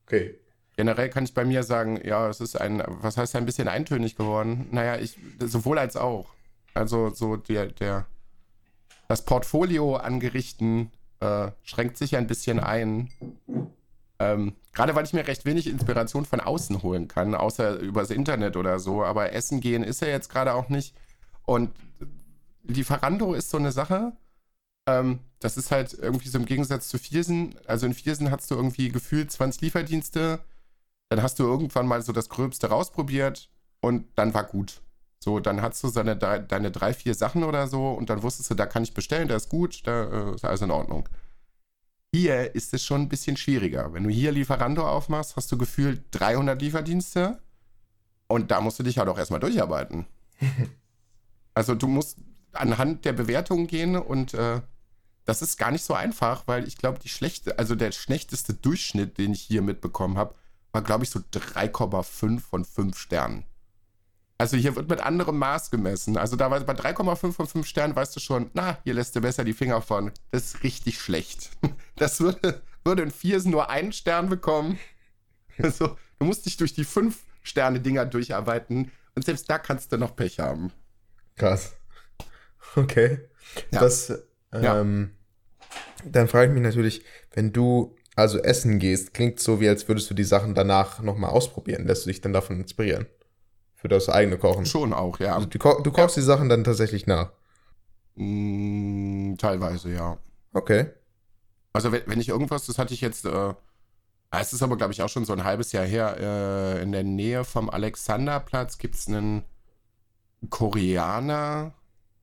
Okay.
Generell kann ich bei mir sagen, ja, es ist ein, was heißt ein bisschen eintönig geworden? Naja, ich, sowohl als auch. Also so der, der, das Portfolio an Gerichten äh, schränkt sich ein bisschen ein. Ähm, Gerade weil ich mir recht wenig Inspiration von außen holen kann, außer übers Internet oder so. Aber Essen gehen ist ja jetzt gerade auch nicht. Und Lieferando ist so eine Sache Ähm, das ist halt irgendwie so im Gegensatz zu Viersen. Also in Viersen hast du irgendwie gefühlt 20 Lieferdienste. Dann hast du irgendwann mal so das Gröbste rausprobiert und dann war gut. So, dann hast du seine, deine drei, vier Sachen oder so und dann wusstest du, da kann ich bestellen, da ist gut, da äh, ist alles in Ordnung. Hier ist es schon ein bisschen schwieriger. Wenn du hier Lieferando aufmachst, hast du gefühlt 300 Lieferdienste und da musst du dich halt auch erstmal durcharbeiten. also du musst anhand der Bewertungen gehen und äh, das ist gar nicht so einfach, weil ich glaube, die schlechte, also der schlechteste Durchschnitt, den ich hier mitbekommen habe, war, glaube ich, so 3,5 von 5 Sternen. Also hier wird mit anderem Maß gemessen. Also da bei 3,5 von 5 Sternen weißt du schon, na, hier lässt du besser die Finger von. Das ist richtig schlecht. Das würde, würde in Viersen nur einen Stern bekommen. Also, du musst dich durch die 5 Sterne-Dinger durcharbeiten und selbst da kannst du noch Pech haben.
Krass. Okay. Ja. Das, ähm, ja. dann frage ich mich natürlich, wenn du also essen gehst, klingt so, wie als würdest du die Sachen danach nochmal ausprobieren. Lässt du dich dann davon inspirieren? Für das eigene Kochen.
Schon auch, ja.
Also du, du, kochst ja. die Sachen dann tatsächlich nach?
Mm, teilweise, ja.
Okay.
Also wenn, wenn ich irgendwas, das hatte ich jetzt, äh, es ist aber glaube ich auch schon so ein halbes Jahr her, äh, in der Nähe vom Alexanderplatz gibt es einen Koreaner,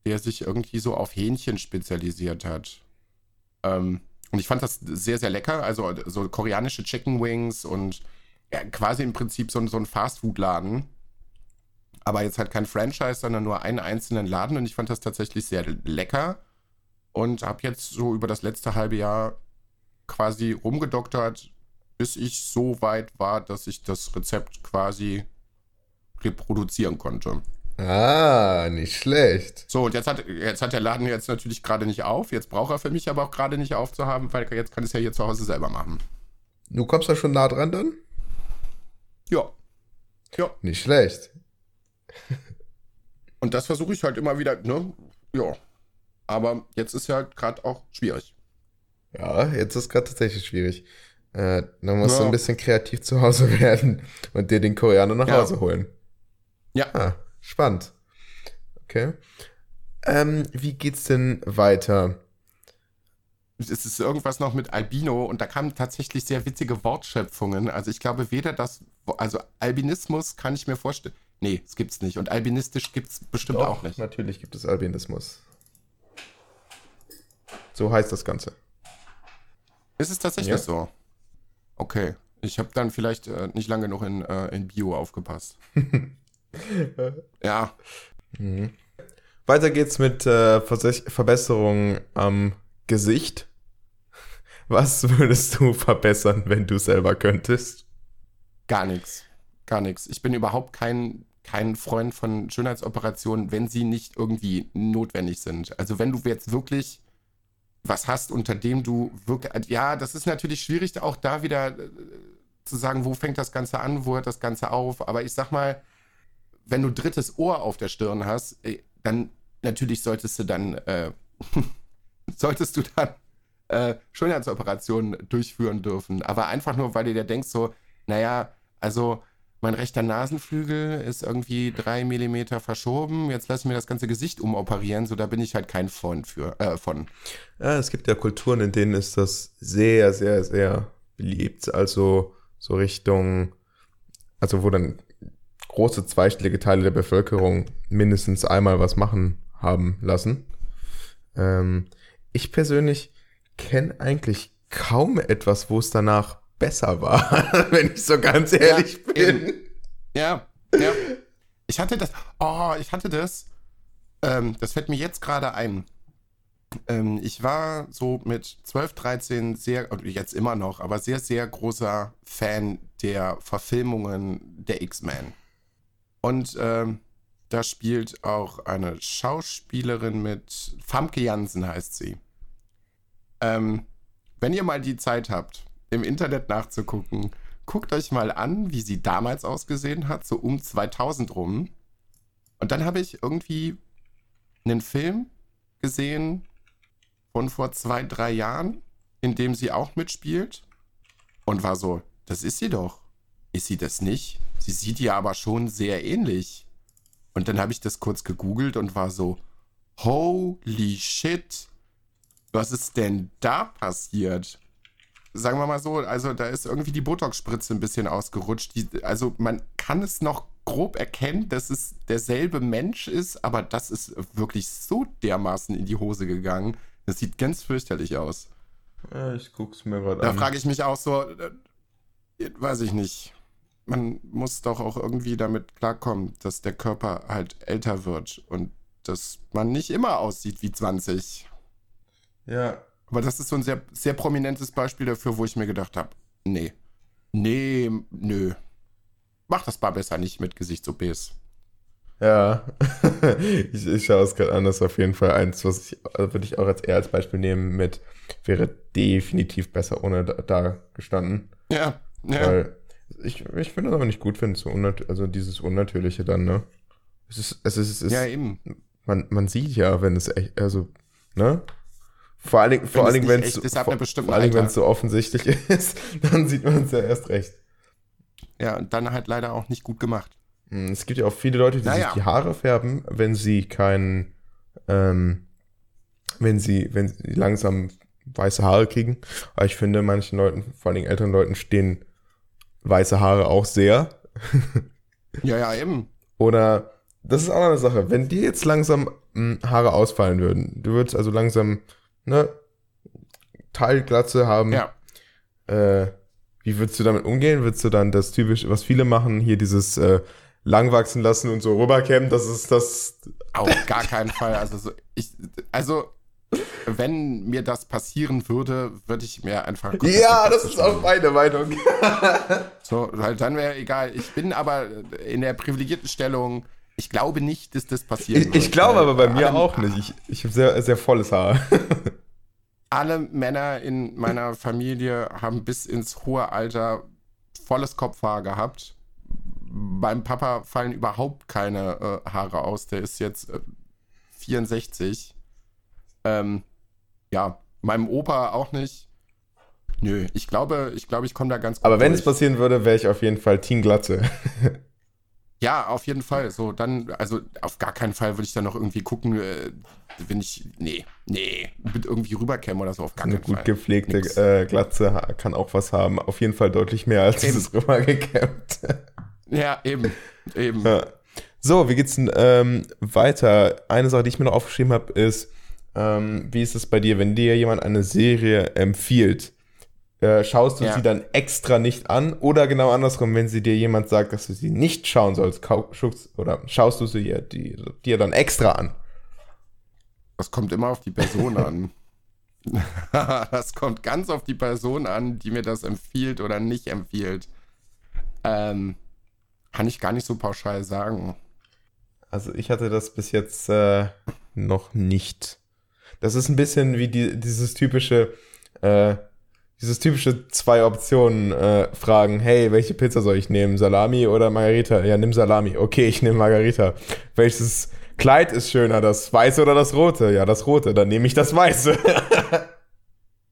der sich irgendwie so auf Hähnchen spezialisiert hat. Ähm, und ich fand das sehr, sehr lecker. Also so koreanische Chicken Wings und ja, quasi im Prinzip so, so ein Fastfood-Laden aber jetzt halt kein Franchise, sondern nur einen einzelnen Laden und ich fand das tatsächlich sehr lecker und habe jetzt so über das letzte halbe Jahr quasi rumgedoktert, bis ich so weit war, dass ich das Rezept quasi reproduzieren konnte.
Ah, nicht schlecht.
So, und jetzt hat, jetzt hat der Laden jetzt natürlich gerade nicht auf. Jetzt braucht er für mich aber auch gerade nicht aufzuhaben, weil jetzt kann ich es ja hier zu Hause selber machen.
Du kommst da schon nah dran dann?
Ja.
Ja. Nicht schlecht.
Und das versuche ich halt immer wieder, ne? Ja. Aber jetzt ist ja gerade auch schwierig.
Ja, jetzt ist gerade tatsächlich schwierig. Äh, dann musst ja. du ein bisschen kreativ zu Hause werden und dir den Koreaner nach ja. Hause holen.
Ja.
Ah, spannend. Okay. Ähm, wie geht's denn weiter?
Es ist irgendwas noch mit Albino und da kamen tatsächlich sehr witzige Wortschöpfungen. Also ich glaube, weder das, also Albinismus kann ich mir vorstellen. Nee, es gibt's nicht. Und albinistisch gibt's bestimmt Doch, auch nicht.
Natürlich gibt es Albinismus. So heißt das Ganze.
Ist es tatsächlich ja. so? Okay. Ich habe dann vielleicht äh, nicht lange genug in, äh, in Bio aufgepasst. ja.
Mhm. Weiter geht's mit äh, Verbesserungen am Gesicht. Was würdest du verbessern, wenn du selber könntest?
Gar nichts. Gar nichts. Ich bin überhaupt kein kein Freund von Schönheitsoperationen, wenn sie nicht irgendwie notwendig sind. Also wenn du jetzt wirklich was hast, unter dem du wirklich, ja, das ist natürlich schwierig, auch da wieder äh, zu sagen, wo fängt das Ganze an, wo hört das Ganze auf. Aber ich sag mal, wenn du drittes Ohr auf der Stirn hast, äh, dann natürlich solltest du dann, äh, solltest du dann äh, Schönheitsoperationen durchführen dürfen. Aber einfach nur, weil du dir denkst so, naja, also mein rechter Nasenflügel ist irgendwie drei Millimeter verschoben. Jetzt lassen wir das ganze Gesicht umoperieren, so da bin ich halt kein Freund für, äh, von.
Ja, es gibt ja Kulturen, in denen ist das sehr, sehr, sehr beliebt. Also so Richtung, also wo dann große zweistellige Teile der Bevölkerung mindestens einmal was machen haben lassen. Ähm, ich persönlich kenne eigentlich kaum etwas, wo es danach besser war, wenn ich so ganz ehrlich ja, bin.
Ja, ja. Ich hatte das, oh, ich hatte das, ähm, das fällt mir jetzt gerade ein. Ähm, ich war so mit 12, 13 sehr, jetzt immer noch, aber sehr, sehr großer Fan der Verfilmungen der X-Men. Und ähm, da spielt auch eine Schauspielerin mit, Famke Jansen heißt sie. Ähm, wenn ihr mal die Zeit habt, im Internet nachzugucken. Guckt euch mal an, wie sie damals ausgesehen hat, so um 2000 rum. Und dann habe ich irgendwie einen Film gesehen von vor zwei, drei Jahren, in dem sie auch mitspielt. Und war so, das ist sie doch. Ist sie das nicht? Sie sieht ja aber schon sehr ähnlich. Und dann habe ich das kurz gegoogelt und war so, holy shit, Was ist denn da passiert? Sagen wir mal so, also da ist irgendwie die Botox-Spritze ein bisschen ausgerutscht. Die, also man kann es noch grob erkennen, dass es derselbe Mensch ist, aber das ist wirklich so dermaßen in die Hose gegangen. Das sieht ganz fürchterlich aus.
Ja, ich guck's mir gerade
Da
an.
frage ich mich auch so, äh, weiß ich nicht. Man muss doch auch irgendwie damit klarkommen, dass der Körper halt älter wird und dass man nicht immer aussieht wie 20.
Ja,
Aber das ist so ein sehr, sehr prominentes Beispiel dafür, wo ich mir gedacht habe, nee. Nee, nö. Mach das mal besser nicht mit Gesichts-OPs.
ja. ich, ich schaue es gerade an. Das ist auf jeden Fall eins, was ich, würde ich auch als eher als Beispiel nehmen mit, wäre definitiv besser ohne da, da gestanden.
Ja, ja.
Weil ich, ich finde das aber nicht gut, wenn es so unnat also dieses Unnatürliche dann, ne? Es ist, es ist, es ist
ja, eben.
man, man sieht ja, wenn es echt, also, ne? Vor allen Dingen, vor allen Dingen, wenn es vor, vor allen Dingen, wenn es so offensichtlich ist, dann sieht man es ja erst recht.
Ja, und dann halt leider auch nicht gut gemacht.
Hm, Es gibt ja auch viele Leute, die
Naja.
sich die Haare färben, wenn sie keinen, ähm, wenn sie, wenn sie langsam weiße Haare kriegen. Aber ich finde, manchen Leuten, vor allen Dingen älteren Leuten, stehen weiße Haare auch sehr.
Ja, ja, eben.
Oder, das ist auch eine Sache, wenn dir jetzt langsam mh, Haare ausfallen würden, du würdest also langsam, ne, Teilglatze haben,
Ja.
äh, wie würdest du damit umgehen? Würdest du dann das typisch, was viele machen, hier dieses äh, lang wachsen lassen und so rüberkämmen, das ist das.
Auf gar keinen Fall. Also, so, ich, also, wenn mir das passieren würde, würde ich mir einfach.
Ja, das ist auch meine Meinung.
So, halt, dann wäre egal. Ich bin aber in der privilegierten Stellung. Ich glaube nicht, dass das passieren
Ich, ich glaube aber bei mir
alle,
auch nicht. Ich, ich habe sehr, sehr volles Haar.
Alle Männer in meiner Familie haben bis ins hohe Alter volles Kopfhaar gehabt. Beim Papa fallen überhaupt keine äh, Haare aus. Der ist jetzt äh, 64. Ähm, ja, meinem Opa auch nicht. Nö, ich glaube, ich glaube, ich komme da ganz gut
Aber wenn es
durch.
passieren würde, wäre ich auf jeden Fall Team Glatze.
Ja, auf jeden Fall. So, dann, also auf gar keinen Fall würde ich dann noch irgendwie gucken, äh, wenn ich. Nee, nee, mit irgendwie rüberkämmen oder so, auf gar
Eine
keinen
gut
Fall.
gepflegte
Nix.
äh, Glatze kann auch was haben. Auf jeden Fall deutlich mehr als
Eben.
dieses rübergekämmt.
Ja, eben. Eben.
Ja. So, wie geht's denn ähm, weiter? Eine Sache, die ich mir noch aufgeschrieben habe, ist, ähm, wie ist es bei dir, wenn dir jemand eine Serie empfiehlt? Äh, schaust du
Ja.
sie dann extra nicht an oder genau andersrum, wenn sie dir jemand sagt, dass du sie nicht schauen sollst, schuckst- oder schaust du sie dir, die, dir dann extra an?
Das kommt immer auf die Person an. das kommt ganz auf die Person an, die mir das empfiehlt oder nicht empfiehlt. Ähm, kann ich gar nicht so pauschal sagen.
Also ich hatte das bis jetzt äh, noch nicht. Das ist ein bisschen wie die, dieses typische, äh, dieses typische zwei Optionen äh, Fragen. Hey, welche Pizza soll ich nehmen? Salami oder Margarita? Ja, nimm Salami. Okay, ich nehme Margarita. Welches Kleid ist schöner, das weiße oder das rote? Ja, das rote. Dann nehme ich das weiße.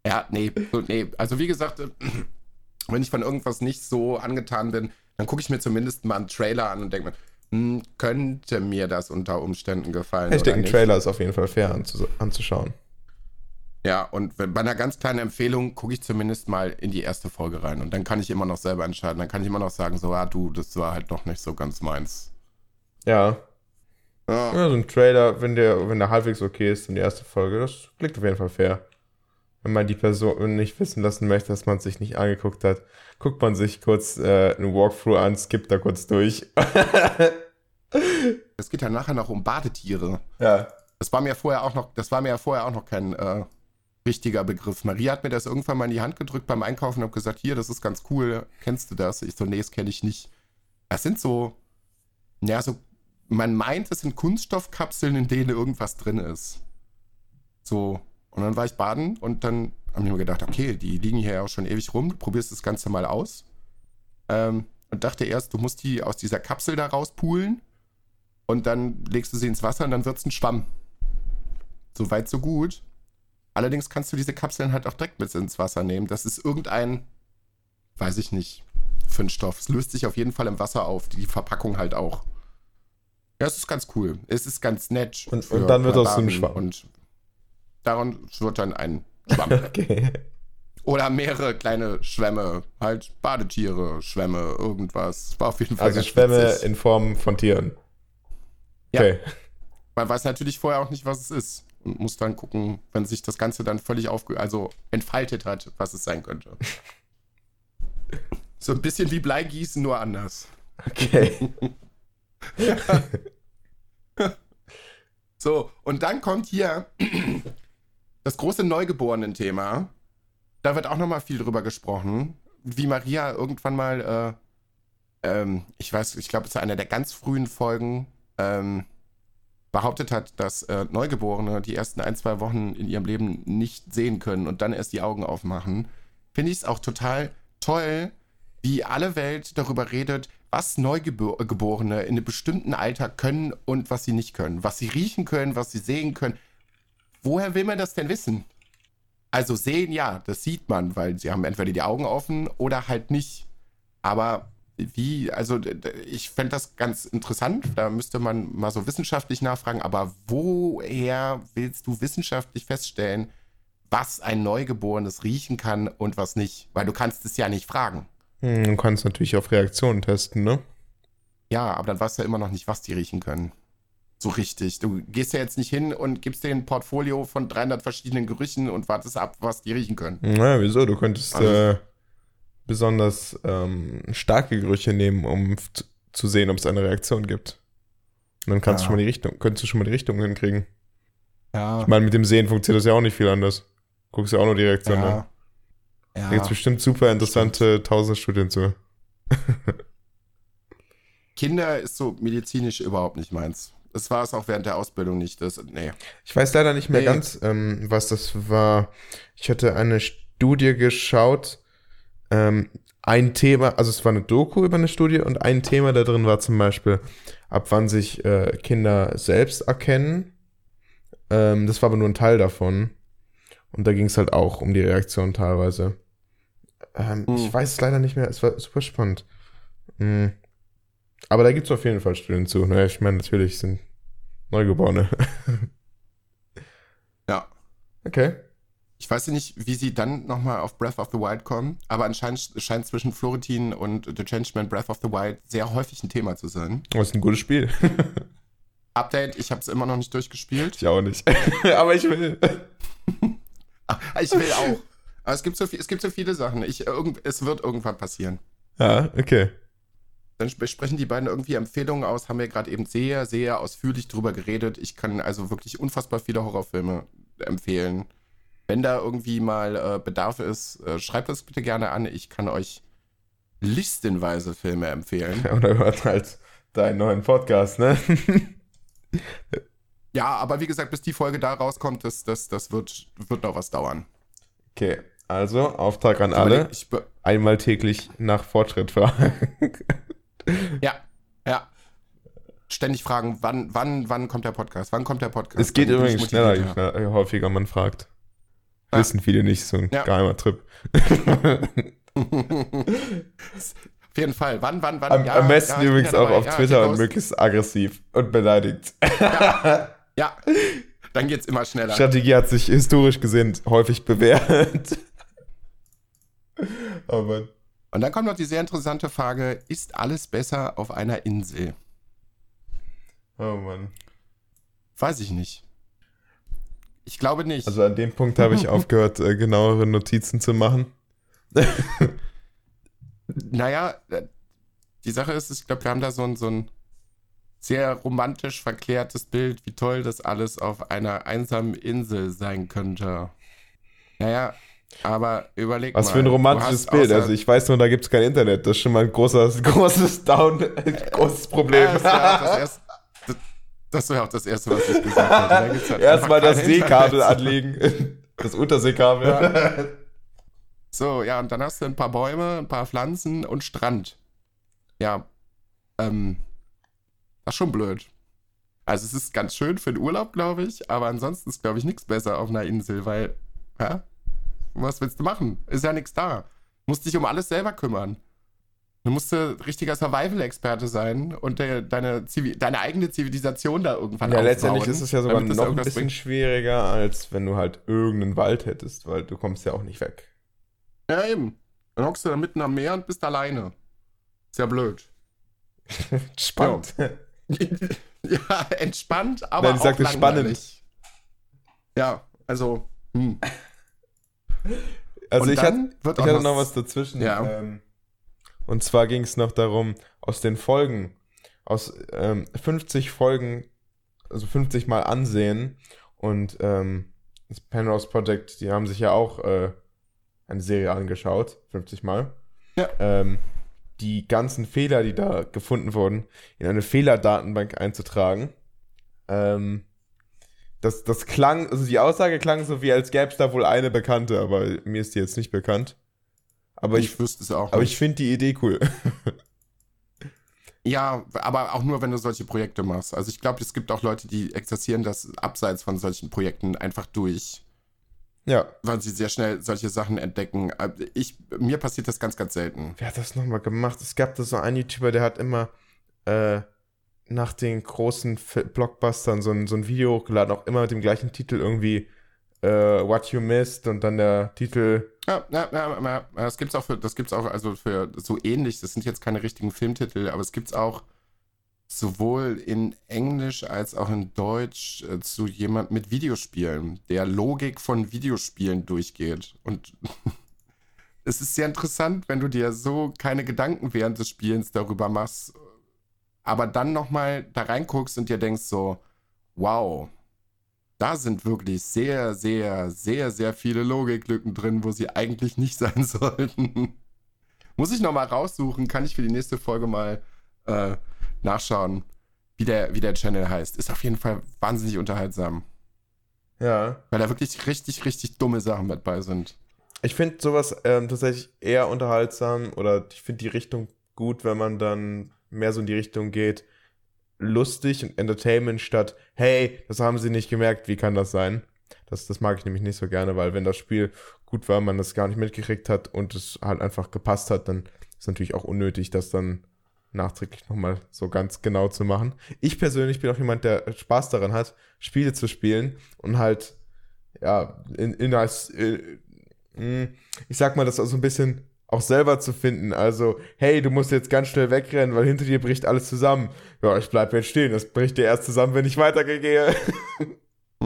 Ja, nee, nee. Also wie gesagt, äh, wenn ich von irgendwas nicht so angetan bin, dann gucke ich mir zumindest mal einen Trailer an und denke mir, hm, könnte mir das unter Umständen gefallen.
ich denke, ein? Trailer ist auf jeden Fall fair anzu anzuschauen.
Ja, und bei einer ganz kleinen Empfehlung gucke ich zumindest mal in die erste Folge rein und dann kann ich immer noch selber entscheiden. Dann kann ich immer noch sagen, so, ah, du, das war halt noch nicht so ganz meins.
Ja,
Ja,
Ja, so ein Trailer, wenn der, wenn der halbwegs okay ist in die erste Folge, das klingt auf jeden Fall fair. Wenn man die Person nicht wissen lassen möchte, dass man sich nicht angeguckt hat, guckt man sich kurz äh, einen Walkthrough an, skippt da kurz durch.
es geht ja nachher noch um Badetiere.
ja.
Das war mir vorher auch noch, das war mir ja vorher auch noch kein äh, richtiger Begriff. Maria hat mir das irgendwann mal in die Hand gedrückt beim Einkaufen und gesagt, hier, das ist ganz cool, kennst du das? Ich so, nee, das kenne ich nicht. Das sind so, ja, so, man meint, es sind Kunststoffkapseln, in denen irgendwas drin ist. So, und dann war ich baden und dann haben wir mir gedacht, okay, die liegen hier ja auch schon ewig rum, du probierst das Ganze mal aus. Ähm, und dachte erst, du musst die aus dieser Kapsel da rauspulen und dann legst du sie ins Wasser und dann wird es ein Schwamm. So weit, so gut. Allerdings kannst du diese Kapseln halt auch direkt mit ins Wasser nehmen. Das ist irgendein, weiß ich nicht, für einen Stoff. Es löst sich auf jeden Fall im Wasser auf. Die Verpackung halt auch. Ja, es ist ganz cool. Es ist ganz nett.
Und- und dann wird aus so
Baden
Schwamm.
Und daran wird dann ein Schwamm.
Okay.
Oder mehrere kleine Schwämme, halt Badetiere, Schwämme, irgendwas. War auf jeden Fall
Also Schwämme
witzig.
in Form von Tieren.
Ja.
Okay.
Man weiß natürlich vorher auch nicht, was es ist. Und muss dann gucken, wenn sich das Ganze dann völlig aufge also entfaltet hat, was es sein könnte. so ein bisschen wie Bleigießen, nur anders.
Okay.
So, und dann kommt hier das große Neugeborenen-Thema. Da wird auch nochmal viel drüber gesprochen, wie Maria irgendwann mal, äh, ähm, ich weiß, ich glaube, es ist einer der ganz frühen Folgen, ähm, behauptet hat, dass äh, Neugeborene die ersten ein, zwei Wochen in ihrem Leben nicht sehen können und dann erst die Augen aufmachen. Finde ich es auch total toll, wie alle Welt darüber redet, was Neugeborene in einem bestimmten Alter können und was sie nicht können. Was sie riechen können, was sie sehen können. Woher will man das denn wissen? Also sehen, ja, das sieht man, weil sie haben entweder die Augen offen oder halt nicht. Aber wie, also ich fände das ganz interessant, da müsste man mal so wissenschaftlich nachfragen, aber woher willst du wissenschaftlich feststellen, was ein Neugeborenes riechen kann und was nicht? Weil du kannst es ja nicht fragen.
Hm, Du kannst natürlich auf Reaktionen testen, ne?
Ja, aber dann weißt du ja immer noch nicht, was die riechen können. So richtig. Du gehst ja jetzt nicht hin und gibst denen ein Portfolio von 300 verschiedenen Gerüchen und wartest ab, was die riechen können.
Naja, wieso? Du könntest
Also-
äh, besonders ähm, starke Gerüche nehmen, um zu- sehen, ob es eine Reaktion gibt. Und dann kannst
Ja.
du schon mal die Richtung, könntest du schon mal die Richtung hinkriegen.
Ja.
Ich meine, mit dem Sehen funktioniert das ja auch nicht viel anders. Guckst ja auch nur die Reaktion an.
Ja.
Da gibt es
ja.
bestimmt super interessante tausend Studien zu.
Kinder ist so medizinisch überhaupt nicht meins. Das war es auch während der Ausbildung nicht. Das, nee.
Ich weiß leider nicht mehr
Nee.
ganz, ähm, was das war. Ich hatte eine Studie geschaut. Ähm, ein Thema, also es war eine Doku über eine Studie und ein Thema da drin war zum Beispiel, ab wann sich äh, Kinder selbst erkennen. Ähm, das war aber nur ein Teil davon. Und da ging es halt auch um die Reaktion teilweise. Ähm,
Hm.
Ich weiß es leider nicht mehr, es war super spannend. Hm. Aber da gibt es auf jeden Fall Studien zu. Naja, ich meine, natürlich sind Neugeborene.
Ja.
Okay.
Ich weiß ja nicht, wie sie dann nochmal auf Breath of the Wild kommen, aber anscheinend scheint zwischen Florentin und The Changeman Breath of the Wild sehr häufig ein Thema zu sein.
Das ist ein gutes Spiel.
Update, ich habe es immer noch nicht durchgespielt.
Ich auch nicht. Aber ich will.
Ich will auch. Aber es gibt so, viel, es gibt so viele Sachen. Ich, irgend, es wird irgendwann passieren.
Ja, okay.
Dann sp- sprechen die beiden irgendwie Empfehlungen aus, haben wir gerade eben sehr, sehr ausführlich drüber geredet. Ich kann also wirklich unfassbar viele Horrorfilme empfehlen. Wenn da irgendwie mal äh, Bedarf ist, äh, schreibt das bitte gerne an. Ich kann euch listenweise Filme empfehlen.
Oder hört halt deinen neuen Podcast, ne?
Ja, aber wie gesagt, bis die Folge da rauskommt, das, das, das wird, wird noch was dauern.
Okay. Also, Auftrag an alle. Einmal täglich nach Fortschritt fragen.
ja, ja. Ständig fragen, wann, wann, wann kommt der Podcast? Wann kommt der Podcast?
Es geht übrigens schneller, je, schneller, je häufiger man fragt.
Ja.
Wissen viele nicht, so ein
Ja.
geheimer Trip.
Auf jeden Fall. Wann, wann, wann?
Am,
Ja,
am besten übrigens auch
dabei.
auf Twitter
geht
und möglichst aggressiv und beleidigt.
Ja, dann geht's immer schneller.
Strategie hat sich historisch gesehen häufig bewährt. oh Mann.
Und dann kommt noch die sehr interessante Frage: Ist alles besser auf einer Insel?
Oh Mann.
Weiß ich nicht. Ich glaube nicht.
Also an dem Punkt habe ich aufgehört, äh, genauere Notizen zu machen.
naja, äh, die Sache ist, ich glaube, wir haben da so ein, so ein sehr romantisch verklärtes Bild, wie toll das alles auf einer einsamen Insel sein könnte. Naja, aber überleg
Was
mal.
für ein romantisches Bild. Also ich weiß nur, da gibt es kein Internet. Das ist schon mal ein großes, großes Down, großes Problem.
Ja, das war auch das, erste, das, das war auch das Erste, was ich gesagt habe. Halt
Erstmal das Seekabel anlegen. Das Unterseekabel.
So, ja, und dann hast du ein paar Bäume, ein paar Pflanzen und Strand. Ja, ähm, das ist schon blöd. Also es ist ganz schön für den Urlaub, glaube ich, aber ansonsten ist, glaube ich, nichts besser auf einer Insel, weil, ja, was willst du machen? Ist ja nichts da. Musst dich um alles selber kümmern. Du musst ein richtiger Survival-Experte sein und der, deine, deine eigene Zivilisation da irgendwann
Ja, letztendlich ist es ja sogar noch ein bisschen bringt. schwieriger, als wenn du halt irgendeinen Wald hättest, weil du kommst ja auch nicht weg.
Ja, eben. Dann hockst du da mitten am Meer und bist alleine. Ist ja blöd.
Spannend.
Ja. entspannt, aber
Nein, ich sagte spannend.
Ja, also. Hm.
Also und ich, hatte, ich hatte noch was dazwischen.
Ja.
Ähm, und zwar ging es noch darum, aus den Folgen, aus ähm, 50 Folgen, also 50 Mal ansehen und ähm, das Penrose Project, die haben sich ja auch äh, eine Serie angeschaut, 50 Mal.
Ja.
Ähm, die ganzen Fehler, die da gefunden wurden, in eine Fehlerdatenbank einzutragen. Ähm, das, das klang, also die Aussage klang so wie, als gäbe es da wohl eine bekannte, aber mir ist die jetzt nicht bekannt. Aber ich, ich wüsste es auch. Aber nicht. ich finde die Idee cool.
ja, aber auch nur, wenn du solche Projekte machst. Also ich glaube, es gibt auch Leute, die exerzieren das abseits von solchen Projekten einfach durch.
Ja.
Weil sie sehr schnell solche Sachen entdecken. Ich, mir passiert das ganz, ganz selten.
Wer hat das nochmal gemacht? Es gab da so einen YouTuber, der hat immer äh, nach den großen Blockbustern so ein, so ein Video hochgeladen, auch immer mit dem gleichen Titel irgendwie äh, What You Missed und dann der Titel.
Ja, ja, ja, ja, das gibt's auch für, das gibt's auch also für so ähnlich, das sind jetzt keine richtigen Filmtitel, aber es gibt's auch sowohl in Englisch als auch in Deutsch äh, zu jemand mit Videospielen, der Logik von Videospielen durchgeht. Und es ist sehr interessant, wenn du dir so keine Gedanken während des Spielens darüber machst, aber dann nochmal da reinguckst und dir denkst so, wow, da sind wirklich sehr, sehr, sehr, sehr viele Logiklücken drin, wo sie eigentlich nicht sein sollten. Muss ich nochmal raussuchen, kann ich für die nächste Folge mal äh, nachschauen, wie der, wie der Channel heißt. Ist auf jeden Fall wahnsinnig unterhaltsam.
Ja.
Weil da wirklich richtig, richtig dumme Sachen mit bei sind.
Ich finde sowas ähm, tatsächlich eher unterhaltsam oder ich finde die Richtung gut, wenn man dann mehr so in die Richtung geht, lustig und Entertainment statt, hey, das haben sie nicht gemerkt, wie kann das sein? Das, das mag ich nämlich nicht so gerne, weil wenn das Spiel gut war, man das gar nicht mitgekriegt hat und es halt einfach gepasst hat, dann ist natürlich auch unnötig, das dann nachträglich nochmal so ganz genau zu machen. Ich persönlich bin auch jemand, der Spaß daran hat, Spiele zu spielen und halt, ja, in, in als, äh, hm, ich sag mal, das so ein bisschen auch selber zu finden. Also, hey, du musst jetzt ganz schnell wegrennen, weil hinter dir bricht alles zusammen. Ja, ich bleib jetzt stehen. Das bricht dir erst zusammen, wenn ich weitergehe.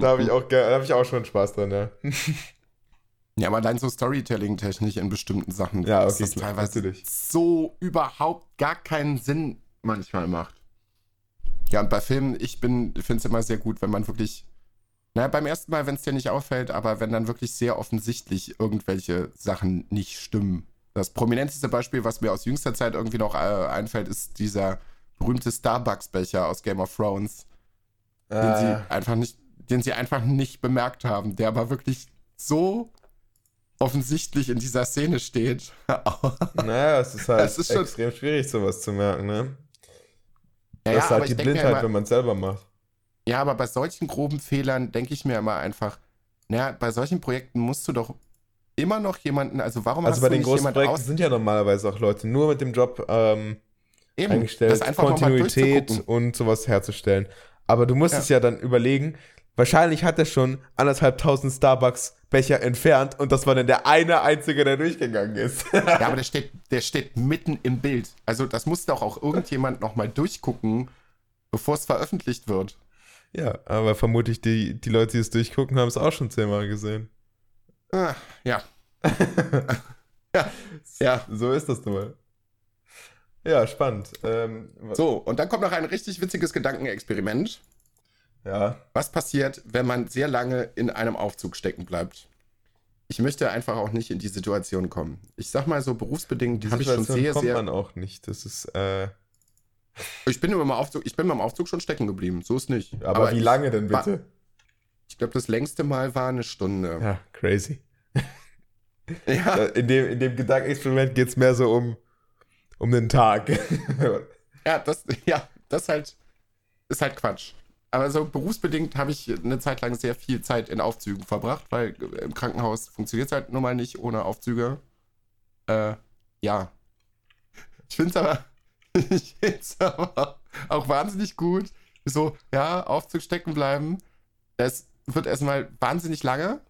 da habe ich, auch, hab ich auch schon Spaß dran, ja.
Ja, aber allein so Storytelling-technisch in bestimmten Sachen,
ja, okay,
das teilweise natürlich. so überhaupt gar keinen Sinn manchmal macht. Ja, und bei Filmen, ich bin, finde es immer sehr gut, wenn man wirklich, naja, beim ersten Mal, wenn es dir nicht auffällt, aber wenn dann wirklich sehr offensichtlich irgendwelche Sachen nicht stimmen. Das prominenteste Beispiel, was mir aus jüngster Zeit irgendwie noch äh, einfällt, ist dieser berühmte Starbucks-Becher aus Game of Thrones, äh. den sie ah. einfach nicht, den sie einfach nicht bemerkt haben, der aber wirklich so offensichtlich in dieser Szene steht.
naja, es ist halt es ist extrem schwierig, sowas zu merken, ne? Ja, das ist halt die Blindheit, immer, wenn man es selber macht.
Ja, aber bei solchen groben Fehlern denke ich mir immer einfach, naja, bei solchen Projekten musst du doch immer noch jemanden, also warum
also hast
du
nicht jemanden Also bei den großen Projekten sind ja normalerweise auch Leute nur mit dem Job ähm, Eben, eingestellt, Kontinuität und sowas herzustellen. Aber du musst ja. es ja dann überlegen, Wahrscheinlich hat er schon anderthalbtausend Starbucks-Becher entfernt und das war dann der eine einzige, der durchgegangen ist.
ja, aber der steht, der steht mitten im Bild. Also das muss doch auch irgendjemand nochmal durchgucken, bevor es veröffentlicht wird.
Ja, aber vermutlich die, die Leute, die es durchgucken, haben es auch schon zehnmal gesehen.
Ah, ja. ja. Ja.
So ist das nun mal. Ja, spannend. Ähm,
so, und dann kommt noch ein richtig witziges Gedankenexperiment.
Ja.
Was passiert, wenn man sehr lange in einem Aufzug stecken bleibt? Ich möchte einfach auch nicht in die Situation kommen. Ich sag mal so berufsbedingt,
die sind schon sehr, kommt sehr. man auch nicht. Das ist. Äh
ich bin im Aufzug, ich bin beim Aufzug schon stecken geblieben. So ist nicht.
Aber, Aber wie lange denn bitte?
ich glaube, das längste Mal war eine Stunde.
Ja, crazy. ja. In dem, in dem Gedankenexperiment geht es mehr so um, um den Tag.
ja, das, ja, das halt, ist halt Quatsch. Aber so berufsbedingt habe ich eine Zeit lang sehr viel Zeit in Aufzügen verbracht, weil im Krankenhaus funktioniert es halt nun mal nicht ohne Aufzüge. Äh, ja, ich finde es aber, ich find's aber auch wahnsinnig gut, so, ja, Aufzug stecken bleiben. Das wird erstmal wahnsinnig lange.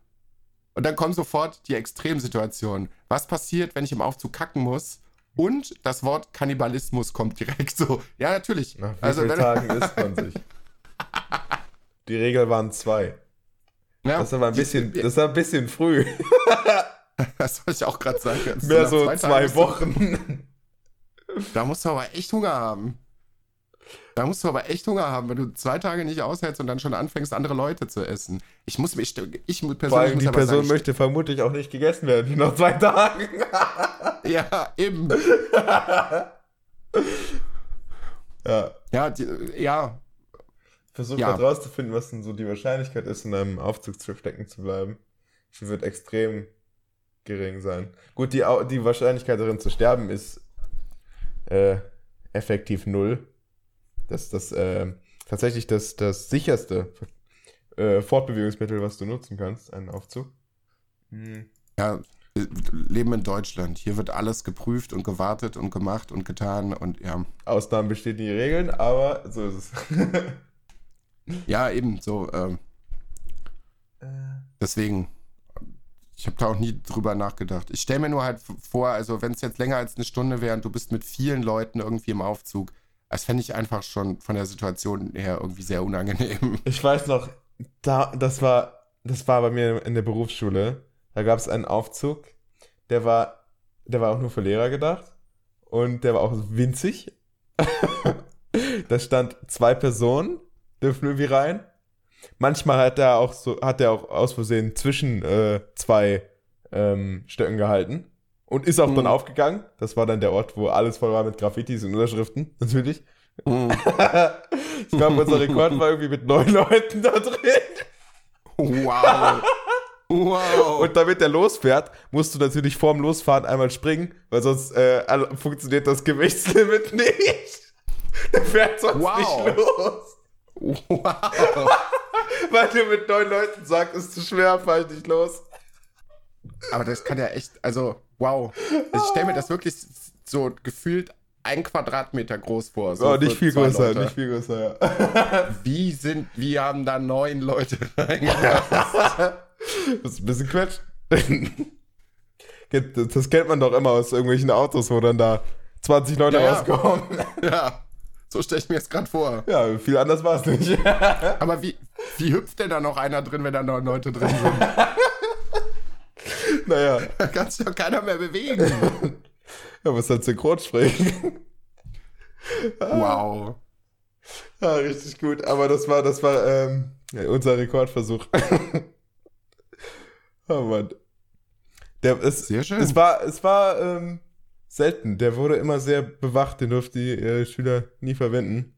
Und dann kommt sofort die Extremsituation. Was passiert, wenn ich im Aufzug kacken muss? Und das Wort Kannibalismus kommt direkt so. Ja, natürlich.
Nach wie also, vielen Tagen isst man sich? Die Regel waren zwei. Ja, das war ein bisschen, das war ein bisschen früh.
das wollte ich auch gerade sagen.
Mehr so zwei, zwei Wochen.
Da musst du aber echt Hunger haben. Da musst du aber echt Hunger haben, wenn du zwei Tage nicht aushältst und dann schon anfängst, andere Leute zu essen. Ich muss mich, ich persönlich Vor allem
die Person sagen, möchte vermutlich auch nicht gegessen werden, nach zwei Tagen.
ja, eben.
ja.
Ja, die, ja.
Versuch ja. mal rauszufinden, was denn so die Wahrscheinlichkeit ist, in einem Aufzug stecken zu bleiben. Sie wird extrem gering sein. Gut, die, die Wahrscheinlichkeit darin zu sterben ist äh, effektiv null. Das ist das, äh, tatsächlich das, das sicherste äh, Fortbewegungsmittel, was du nutzen kannst, einen Aufzug.
Hm. Ja, leben in Deutschland. Hier wird alles geprüft und gewartet und gemacht und getan und ja.
Ausnahmen bestehen die Regeln, aber so ist es.
ja, eben, so. Ähm, äh. Deswegen, ich habe da auch nie drüber nachgedacht. Ich stelle mir nur halt vor, also wenn es jetzt länger als eine Stunde wäre und du bist mit vielen Leuten irgendwie im Aufzug, das fände ich einfach schon von der Situation her irgendwie sehr unangenehm.
Ich weiß noch, da, das war, das war bei mir in der Berufsschule. Da gab es einen Aufzug, der war, der war auch nur für Lehrer gedacht. Und der war auch winzig. da stand zwei Personen, dürfen irgendwie rein. Manchmal hat er auch so, hat er auch aus Versehen zwischen äh, zwei ähm, Stöcken gehalten und ist auch mhm. dann aufgegangen. Das war dann der Ort, wo alles voll war mit Graffitis und Unterschriften, natürlich. Mhm. ich glaube, unser Rekord war irgendwie mit neun Leuten da drin.
Wow. Wow.
Und damit der losfährt, musst du natürlich vorm Losfahren einmal springen, weil sonst äh, funktioniert das Gewichtslimit nicht. Der fährt sonst wow. nicht los. Wow. weil du mit neun Leuten sagst, ist zu schwer, fall ich nicht los.
Aber das kann ja echt, also wow. Also ich stelle mir das wirklich so gefühlt ein Quadratmeter groß vor.
So oh, nicht viel größer, Leute. nicht viel größer,
ja. Wie sind, wie haben da neun Leute reingepasst?
das ist ein bisschen Quatsch. Das kennt man doch immer aus irgendwelchen Autos, wo dann da 20 Leute ja, rauskommen.
Ja, so stelle ich mir jetzt gerade vor.
Ja, viel anders war es nicht.
Aber wie, wie hüpft denn da noch einer drin, wenn da noch Leute drin sind?
naja.
Da kann sich doch keiner mehr bewegen.
ja, was halt synchron sprechen.
wow.
Ja, richtig gut. Aber das war, das war ähm, unser Rekordversuch. oh Mann. Der, es,
sehr schön.
Es war, es war ähm, selten. Der wurde immer sehr bewacht. Den durften die äh, Schüler nie verwenden.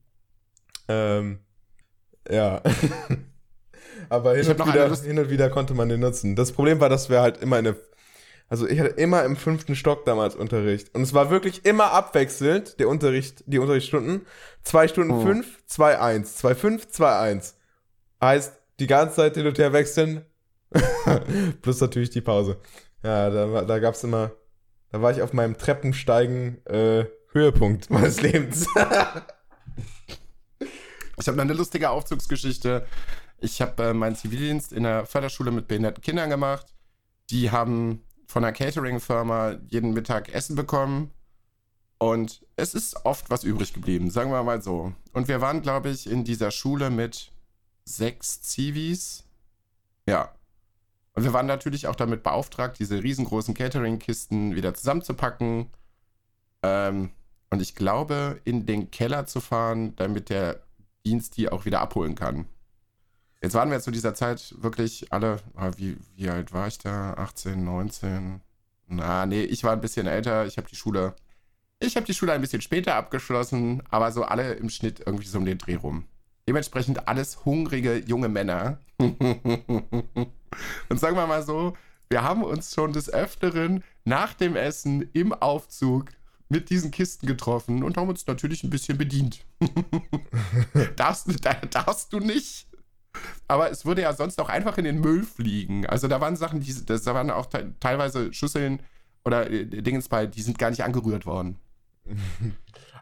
Ähm, ja. Aber hin und, wieder, hin und wieder konnte man den nutzen. Das Problem war, dass wir halt immer eine also ich hatte immer im fünften Stock damals Unterricht. Und es war wirklich immer abwechselnd, der Unterricht, die Unterrichtsstunden. Zwei Stunden oh. fünf, zwei eins, zwei fünf, zwei eins. Heißt, die ganze Zeit hin und her wechseln. Plus natürlich die Pause. Ja, da, da gab's immer, da war ich auf meinem Treppensteigen äh, Höhepunkt meines Lebens.
ich habe eine lustige Aufzugsgeschichte. Ich habe äh, meinen Zivildienst in der Förderschule mit behinderten Kindern gemacht. Die haben von einer Catering-Firma jeden Mittag Essen bekommen. Und es ist oft was übrig geblieben, sagen wir mal so. Und wir waren, glaube ich, in dieser Schule mit sechs Zivis. Ja. Und wir waren natürlich auch damit beauftragt, diese riesengroßen Catering-Kisten wieder zusammenzupacken. Ähm, und ich glaube, in den Keller zu fahren, damit der Dienst die auch wieder abholen kann. Jetzt waren wir zu dieser Zeit wirklich alle, ah, wie, wie alt war ich da? 18, 19? Na, nee, ich war ein bisschen älter. Ich habe die Schule, ich habe die Schule ein bisschen später abgeschlossen, aber so alle im Schnitt irgendwie so um den Dreh rum. Dementsprechend alles hungrige junge Männer. Und sagen wir mal so, wir haben uns schon des Öfteren nach dem Essen im Aufzug mit diesen Kisten getroffen und haben uns natürlich ein bisschen bedient. darfst, darfst du nicht. Aber es würde ja sonst auch einfach in den Müll fliegen. Also da waren Sachen, die, das, da waren auch te teilweise Schüsseln oder äh, Dingens bei, die sind gar nicht angerührt worden.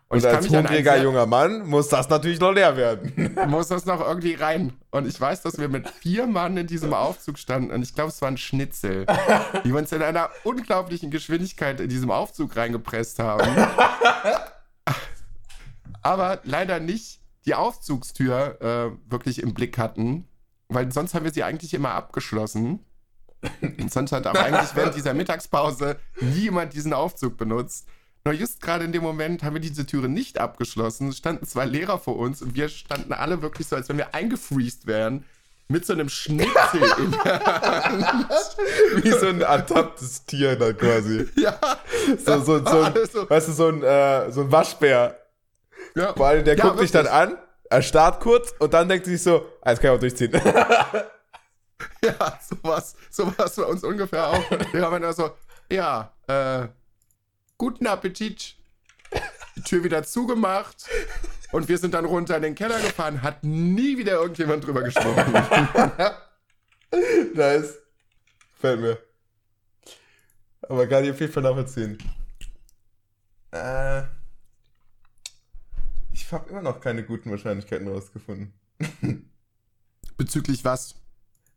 Und,
kann
als hungriger junger Mann muss das natürlich noch leer werden.
muss das noch irgendwie rein. Und ich weiß, dass wir mit vier Mann in diesem Aufzug standen und ich glaube, es war ein Schnitzel, die wir uns in einer unglaublichen Geschwindigkeit in diesem Aufzug reingepresst haben. Aber leider nicht die Aufzugstür äh, wirklich im Blick hatten, weil sonst haben wir sie eigentlich immer abgeschlossen. Und sonst hat auch eigentlich während dieser Mittagspause niemand diesen Aufzug benutzt. Nur just gerade in dem Moment haben wir diese Türe nicht abgeschlossen, Es standen zwei Lehrer vor uns und wir standen alle wirklich so, als wenn wir eingefriest wären, mit so einem Schnitzel in der Hand.
Wie so ein ertapptes Tier da quasi.
Ja,
So, so, so, ein,
Alles so.
weißt du, so ein, äh, so ein Waschbär.
ja.
Vor allem, der
Ja,
guckt dich dann
wirklich.
an, er starrt kurz und dann denkt sich so, ah, jetzt kann ich auch durchziehen.
Ja, sowas, sowas bei uns ungefähr auch. Wir haben dann so, ja, äh, guten Appetit. Die Tür wieder zugemacht und wir sind dann runter in den Keller gefahren. Hat nie wieder irgendjemand drüber gesprochen.
nice. Fällt mir. Aber kann ich auf jeden Fall nachvollziehen. Äh, ich habe immer noch keine guten Wahrscheinlichkeiten rausgefunden.
Bezüglich was?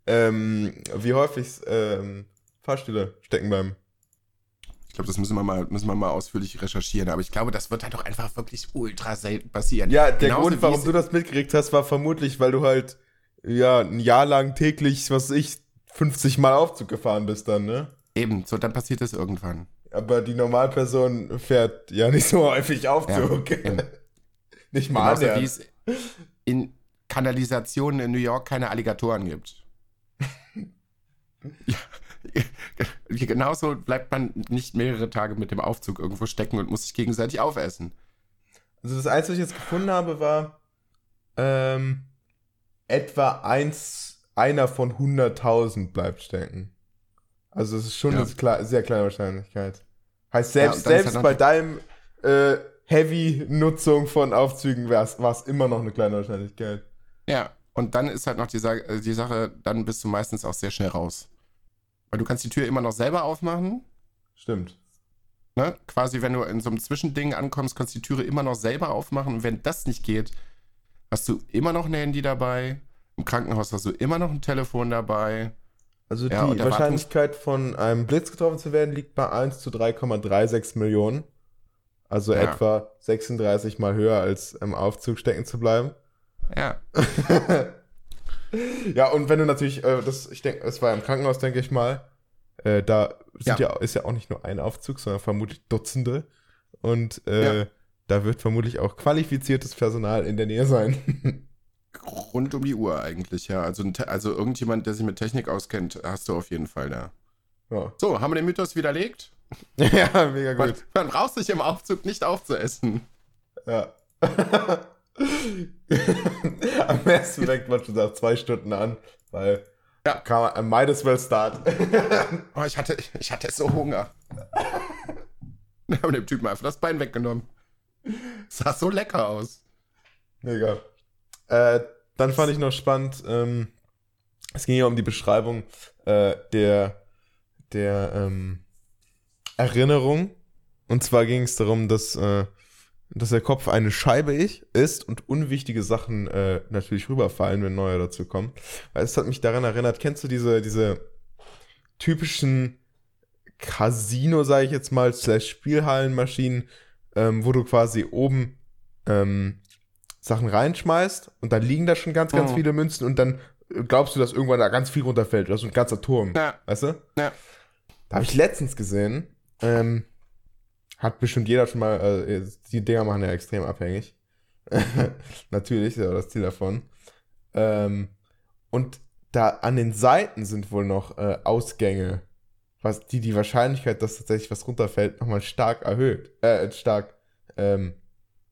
Ähm, wie häufig ähm, Fahrstühle stecken bleiben.
Ich glaube, das müssen wir, mal, müssen wir mal ausführlich recherchieren. Aber ich glaube, das wird halt doch einfach wirklich ultra selten passieren.
Ja, der
Genauso
Grund, warum du das mitgekriegt hast, war vermutlich, weil du halt, ja, ein Jahr lang täglich, was weiß ich, 50 Mal Aufzug gefahren bist dann, ne?
Eben, so dann passiert das irgendwann.
Aber die Normalperson fährt ja nicht so häufig Aufzug.
eben.
nicht mal
Genauso wie es in Kanalisationen in New York keine Alligatoren gibt. ja, genauso bleibt man nicht mehrere Tage mit dem Aufzug irgendwo stecken und muss sich gegenseitig aufessen.
Also das Einzige, was ich jetzt gefunden habe, war ähm, etwa eins, einer von 100.000 bleibt stecken. Also es ist schon
Ja.
eine kle sehr kleine Wahrscheinlichkeit. Heißt,
Ja,
selbst,
ist
selbst
halt
bei deinem äh, Heavy-Nutzung von Aufzügen war es immer noch eine kleine Wahrscheinlichkeit.
Ja, und dann ist halt noch die, Sa äh, die Sache, dann bist du meistens auch sehr schnell raus. Weil du kannst die Tür immer noch selber aufmachen.
Stimmt.
Ne? Quasi, wenn du in so einem Zwischending ankommst, kannst du die Türe immer noch selber aufmachen. Und wenn das nicht geht, hast du immer noch ein Handy dabei. Im Krankenhaus hast du immer noch ein Telefon dabei.
Also
Ja,
die Wahrscheinlichkeit von einem Blitz getroffen zu werden liegt bei 1 zu 3,36 Millionen. Also
Ja.
etwa 36 mal höher als im Aufzug stecken zu bleiben.
Ja,
Ja, und wenn du natürlich, äh, das, ich denke, es war im Krankenhaus, denke ich mal, äh, da sind ja. ist ja auch nicht nur ein Aufzug, sondern vermutlich Dutzende. Und äh,
Ja.
da wird vermutlich auch qualifiziertes Personal in der Nähe sein.
rund um die Uhr eigentlich, ja. Also, also irgendjemand, der sich mit Technik auskennt, hast du auf jeden Fall da.
ja.
So, haben wir den Mythos widerlegt?
ja, mega
Man,
gut.
man braucht sich im Aufzug nicht aufzuessen.
Ja. Am besten fängt man schon nach zwei Stunden an, weil
Ja.
kann man, I might as well start.
Oh, ich hatte, ich hatte so Hunger. Wir haben dem Typen einfach das Bein weggenommen. Sah so lecker aus.
Mega. Äh, dann fand ich noch spannend, ähm, es ging ja um die Beschreibung äh, der, der ähm, Erinnerung. Und zwar ging es darum, dass, äh, dass der Kopf eine Scheibe ich ist und unwichtige Sachen äh, natürlich rüberfallen, wenn neue dazu kommen. Weil es hat mich daran erinnert, kennst du diese, diese typischen Casino, sage ich jetzt mal, slash Spielhallenmaschinen, ähm, wo du quasi oben ähm, Sachen reinschmeißt und dann liegen da schon ganz, ganz
Mhm.
viele Münzen und dann äh, glaubst du, dass irgendwann da ganz viel runterfällt. Das ist ein ganzer Turm.
Ja.
Weißt du?
Ja.
Da habe ich letztens gesehen, ähm, hat bestimmt jeder schon mal, äh, die Dinger machen ja extrem abhängig. Natürlich, ist ja das Ziel davon. Ähm, und da an den Seiten sind wohl noch äh, Ausgänge, was die die Wahrscheinlichkeit, dass tatsächlich was runterfällt, nochmal stark erhöht. Äh, stark ähm,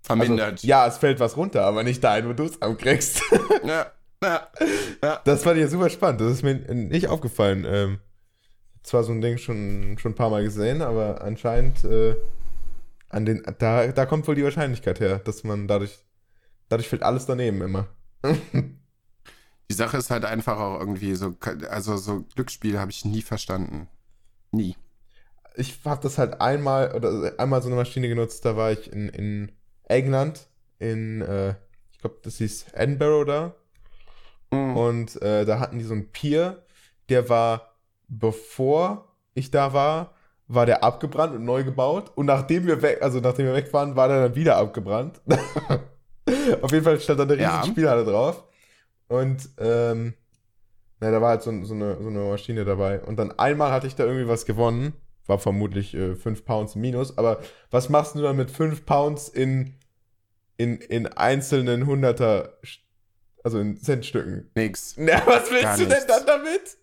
Vermindert.
also, ja, es fällt was runter, aber nicht dahin, wo du es abkriegst.
ja. ja. ja.
Das fand ich ja super spannend. Das ist mir nicht aufgefallen. Ähm, zwar so ein Ding schon, schon ein paar Mal gesehen, aber anscheinend äh, an den, da, da kommt wohl die Wahrscheinlichkeit her, dass man dadurch, dadurch fällt alles daneben immer.
Die Sache ist halt einfach auch irgendwie so, also so Glücksspiel habe ich nie verstanden. Nie.
ich habe das halt einmal oder einmal so eine Maschine genutzt, da war ich in, in England, in, äh, ich glaube, das hieß Edinburgh da.
Mhm.
Und äh, da hatten die so einen Pier, der war, bevor ich da war, war der abgebrannt und neu gebaut. Und nachdem wir weg, also nachdem wir weg waren, war der dann wieder abgebrannt. Auf jeden Fall stand da eine riesige
Ja.
Spielhalle drauf. Und ähm, na, da war halt so, so, eine, so eine Maschine dabei. Und dann einmal hatte ich da irgendwie was gewonnen. War vermutlich 5 Pounds minus. Aber was machst du dann mit 5 Pounds in, in, in einzelnen Hunderter, also in Centstücken?
Nix.
Na, was willst
Gar
du denn
nichts.
dann damit?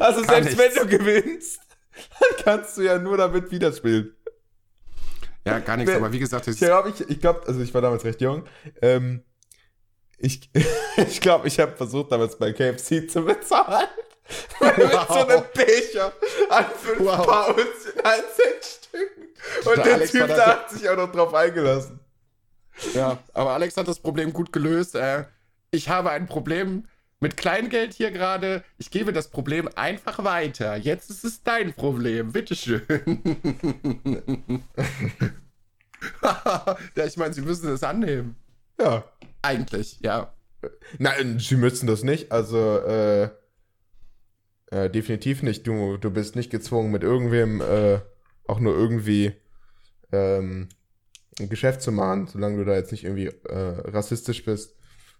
Also
Gar
selbst
nichts.
wenn du gewinnst, dann kannst du ja nur damit wieder spielen.
Ja, gar nichts. Aber wie gesagt,
Ich glaube, ich, ich glaub, also ich war damals recht jung. Ähm, ich ich glaube, ich habe versucht, damals bei KFC zu bezahlen. Mit so einem Becher an 5
Wow.
Pounds in 1 Cent Stücken. Und
Der
der,
Alex
Typ
da
hat sich auch noch drauf eingelassen.
ja, aber Alex hat das Problem gut gelöst. Äh, ich habe ein Problem mit Kleingeld hier gerade. Ich gebe das Problem einfach weiter. Jetzt ist es dein Problem. Bitteschön. ja, ich meine, sie müssen es annehmen.
Ja.
Eigentlich, ja.
Nein, sie müssen das nicht. Also, äh, äh, definitiv nicht. Du, du bist nicht gezwungen, mit irgendwem äh, auch nur irgendwie ähm, ein Geschäft zu machen, solange du da jetzt nicht irgendwie äh, rassistisch bist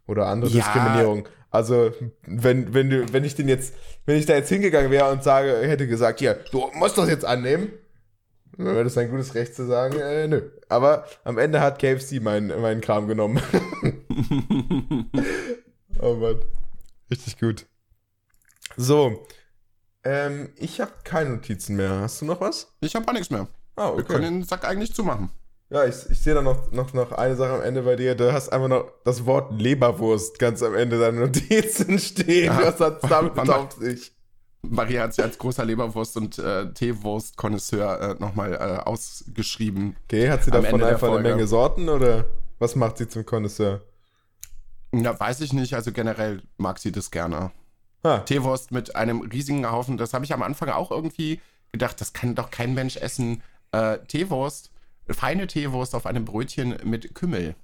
oder andere
Ja.
Diskriminierung. Also, wenn, wenn du, wenn ich den jetzt, wenn ich da jetzt hingegangen wäre und sage, hätte gesagt, ja, du musst das jetzt annehmen, dann wäre das ein gutes Recht zu sagen, äh, nö. Aber am Ende hat KFC meinen meinen Kram genommen. Oh Mann. Richtig gut. So. Ähm, ich habe keine Notizen mehr. Hast du noch was?
Ich habe auch nichts mehr.
Ah,
Wir können den Sack eigentlich zumachen.
Ja, ich, ich sehe da noch, noch, noch eine Sache am Ende bei dir. Du hast einfach noch das Wort Leberwurst ganz am Ende deiner Notizen stehen.
Ja.
Was hat damit auf sich?
Maria hat sich als großer Leberwurst- und äh, Teewurst-Konnoisseur äh, nochmal äh, ausgeschrieben.
Okay, hat sie davon
Ende
einfach eine. Menge Sorten oder was macht sie zum Connoisseur?
Ja, weiß ich nicht. Also generell mag sie das gerne.
Ha,
Teewurst mit einem riesigen Haufen. Das habe ich am Anfang auch irgendwie gedacht, das kann doch kein Mensch essen. Äh, Teewurst, feine Teewurst auf einem Brötchen mit Kümmel.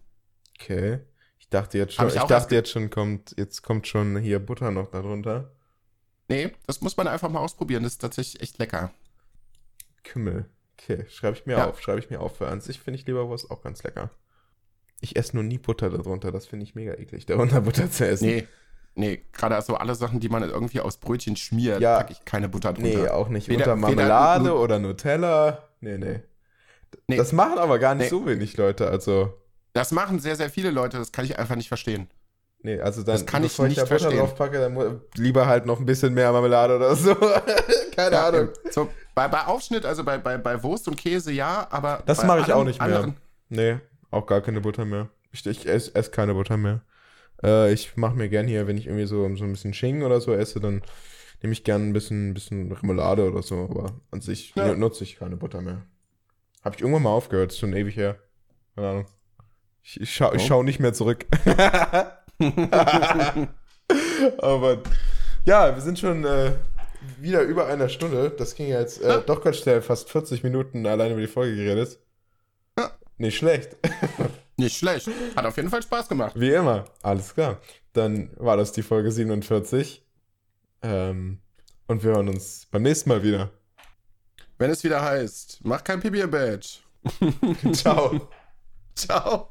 okay. Ich dachte jetzt schon,
Hab ich
ich, dachte jetzt schon kommt, jetzt kommt schon hier Butter noch darunter.
Nee, das muss man einfach mal ausprobieren. Das ist tatsächlich echt lecker.
Kümmel. Okay, schreibe ich mir
Ja.
auf, schreibe ich mir auf. Für an sich finde ich Leberwurst auch ganz lecker. Ich esse nur nie Butter darunter, das finde ich mega eklig, darunter Butter zu essen.
Nee, nee, gerade also alle Sachen, die man irgendwie aus Brötchen schmiert,
Ja.
packe ich keine Butter drunter.
Nee, auch nicht.
Weder-
Unter
weder-
Marmelade
nu-
oder Nutella. Nee, nee,
Nee.
Das machen aber gar nicht
Nee.
so wenig Leute. Also,
Das machen sehr, sehr viele Leute. Das kann ich einfach nicht verstehen.
nee, also dann,
Das kann ich
bevor
nicht
da Butter
verstehen.
drauf packe, dann lieber halt noch ein bisschen mehr Marmelade oder so. Keine
Ja,
Ahnung.
So, bei, bei Aufschnitt, also bei, bei, bei Wurst und Käse ja, aber.
Das mache ich auch nicht mehr.
anderen-
Nee, auch gar keine Butter mehr. Ich, ich esse ess keine Butter mehr. Äh, ich mache mir gern hier, wenn ich irgendwie so, so ein bisschen Schinken oder so esse, dann nehme ich gern ein bisschen, bisschen Remoulade oder so, aber an sich
Ja.
nu- nutze ich keine Butter mehr. Habe ich irgendwann mal aufgehört, ist schon ewig her. Keine Ahnung. Ich, ich, schau, ich
Oh.
schau nicht mehr zurück. aber ja, wir sind schon äh, wieder über einer Stunde. Das ging ja jetzt äh, doch ganz schnell, fast 40 Minuten allein über die Folge geredet.
Ja.
Nicht schlecht.
Nicht schlecht. Hat auf jeden Fall Spaß gemacht.
Wie immer. Alles klar. Dann war das die Folge 47. Ähm, und wir hören uns beim nächsten Mal wieder.
Wenn es wieder heißt, mach kein Pipi im Bett.
Ciao.
Ciao.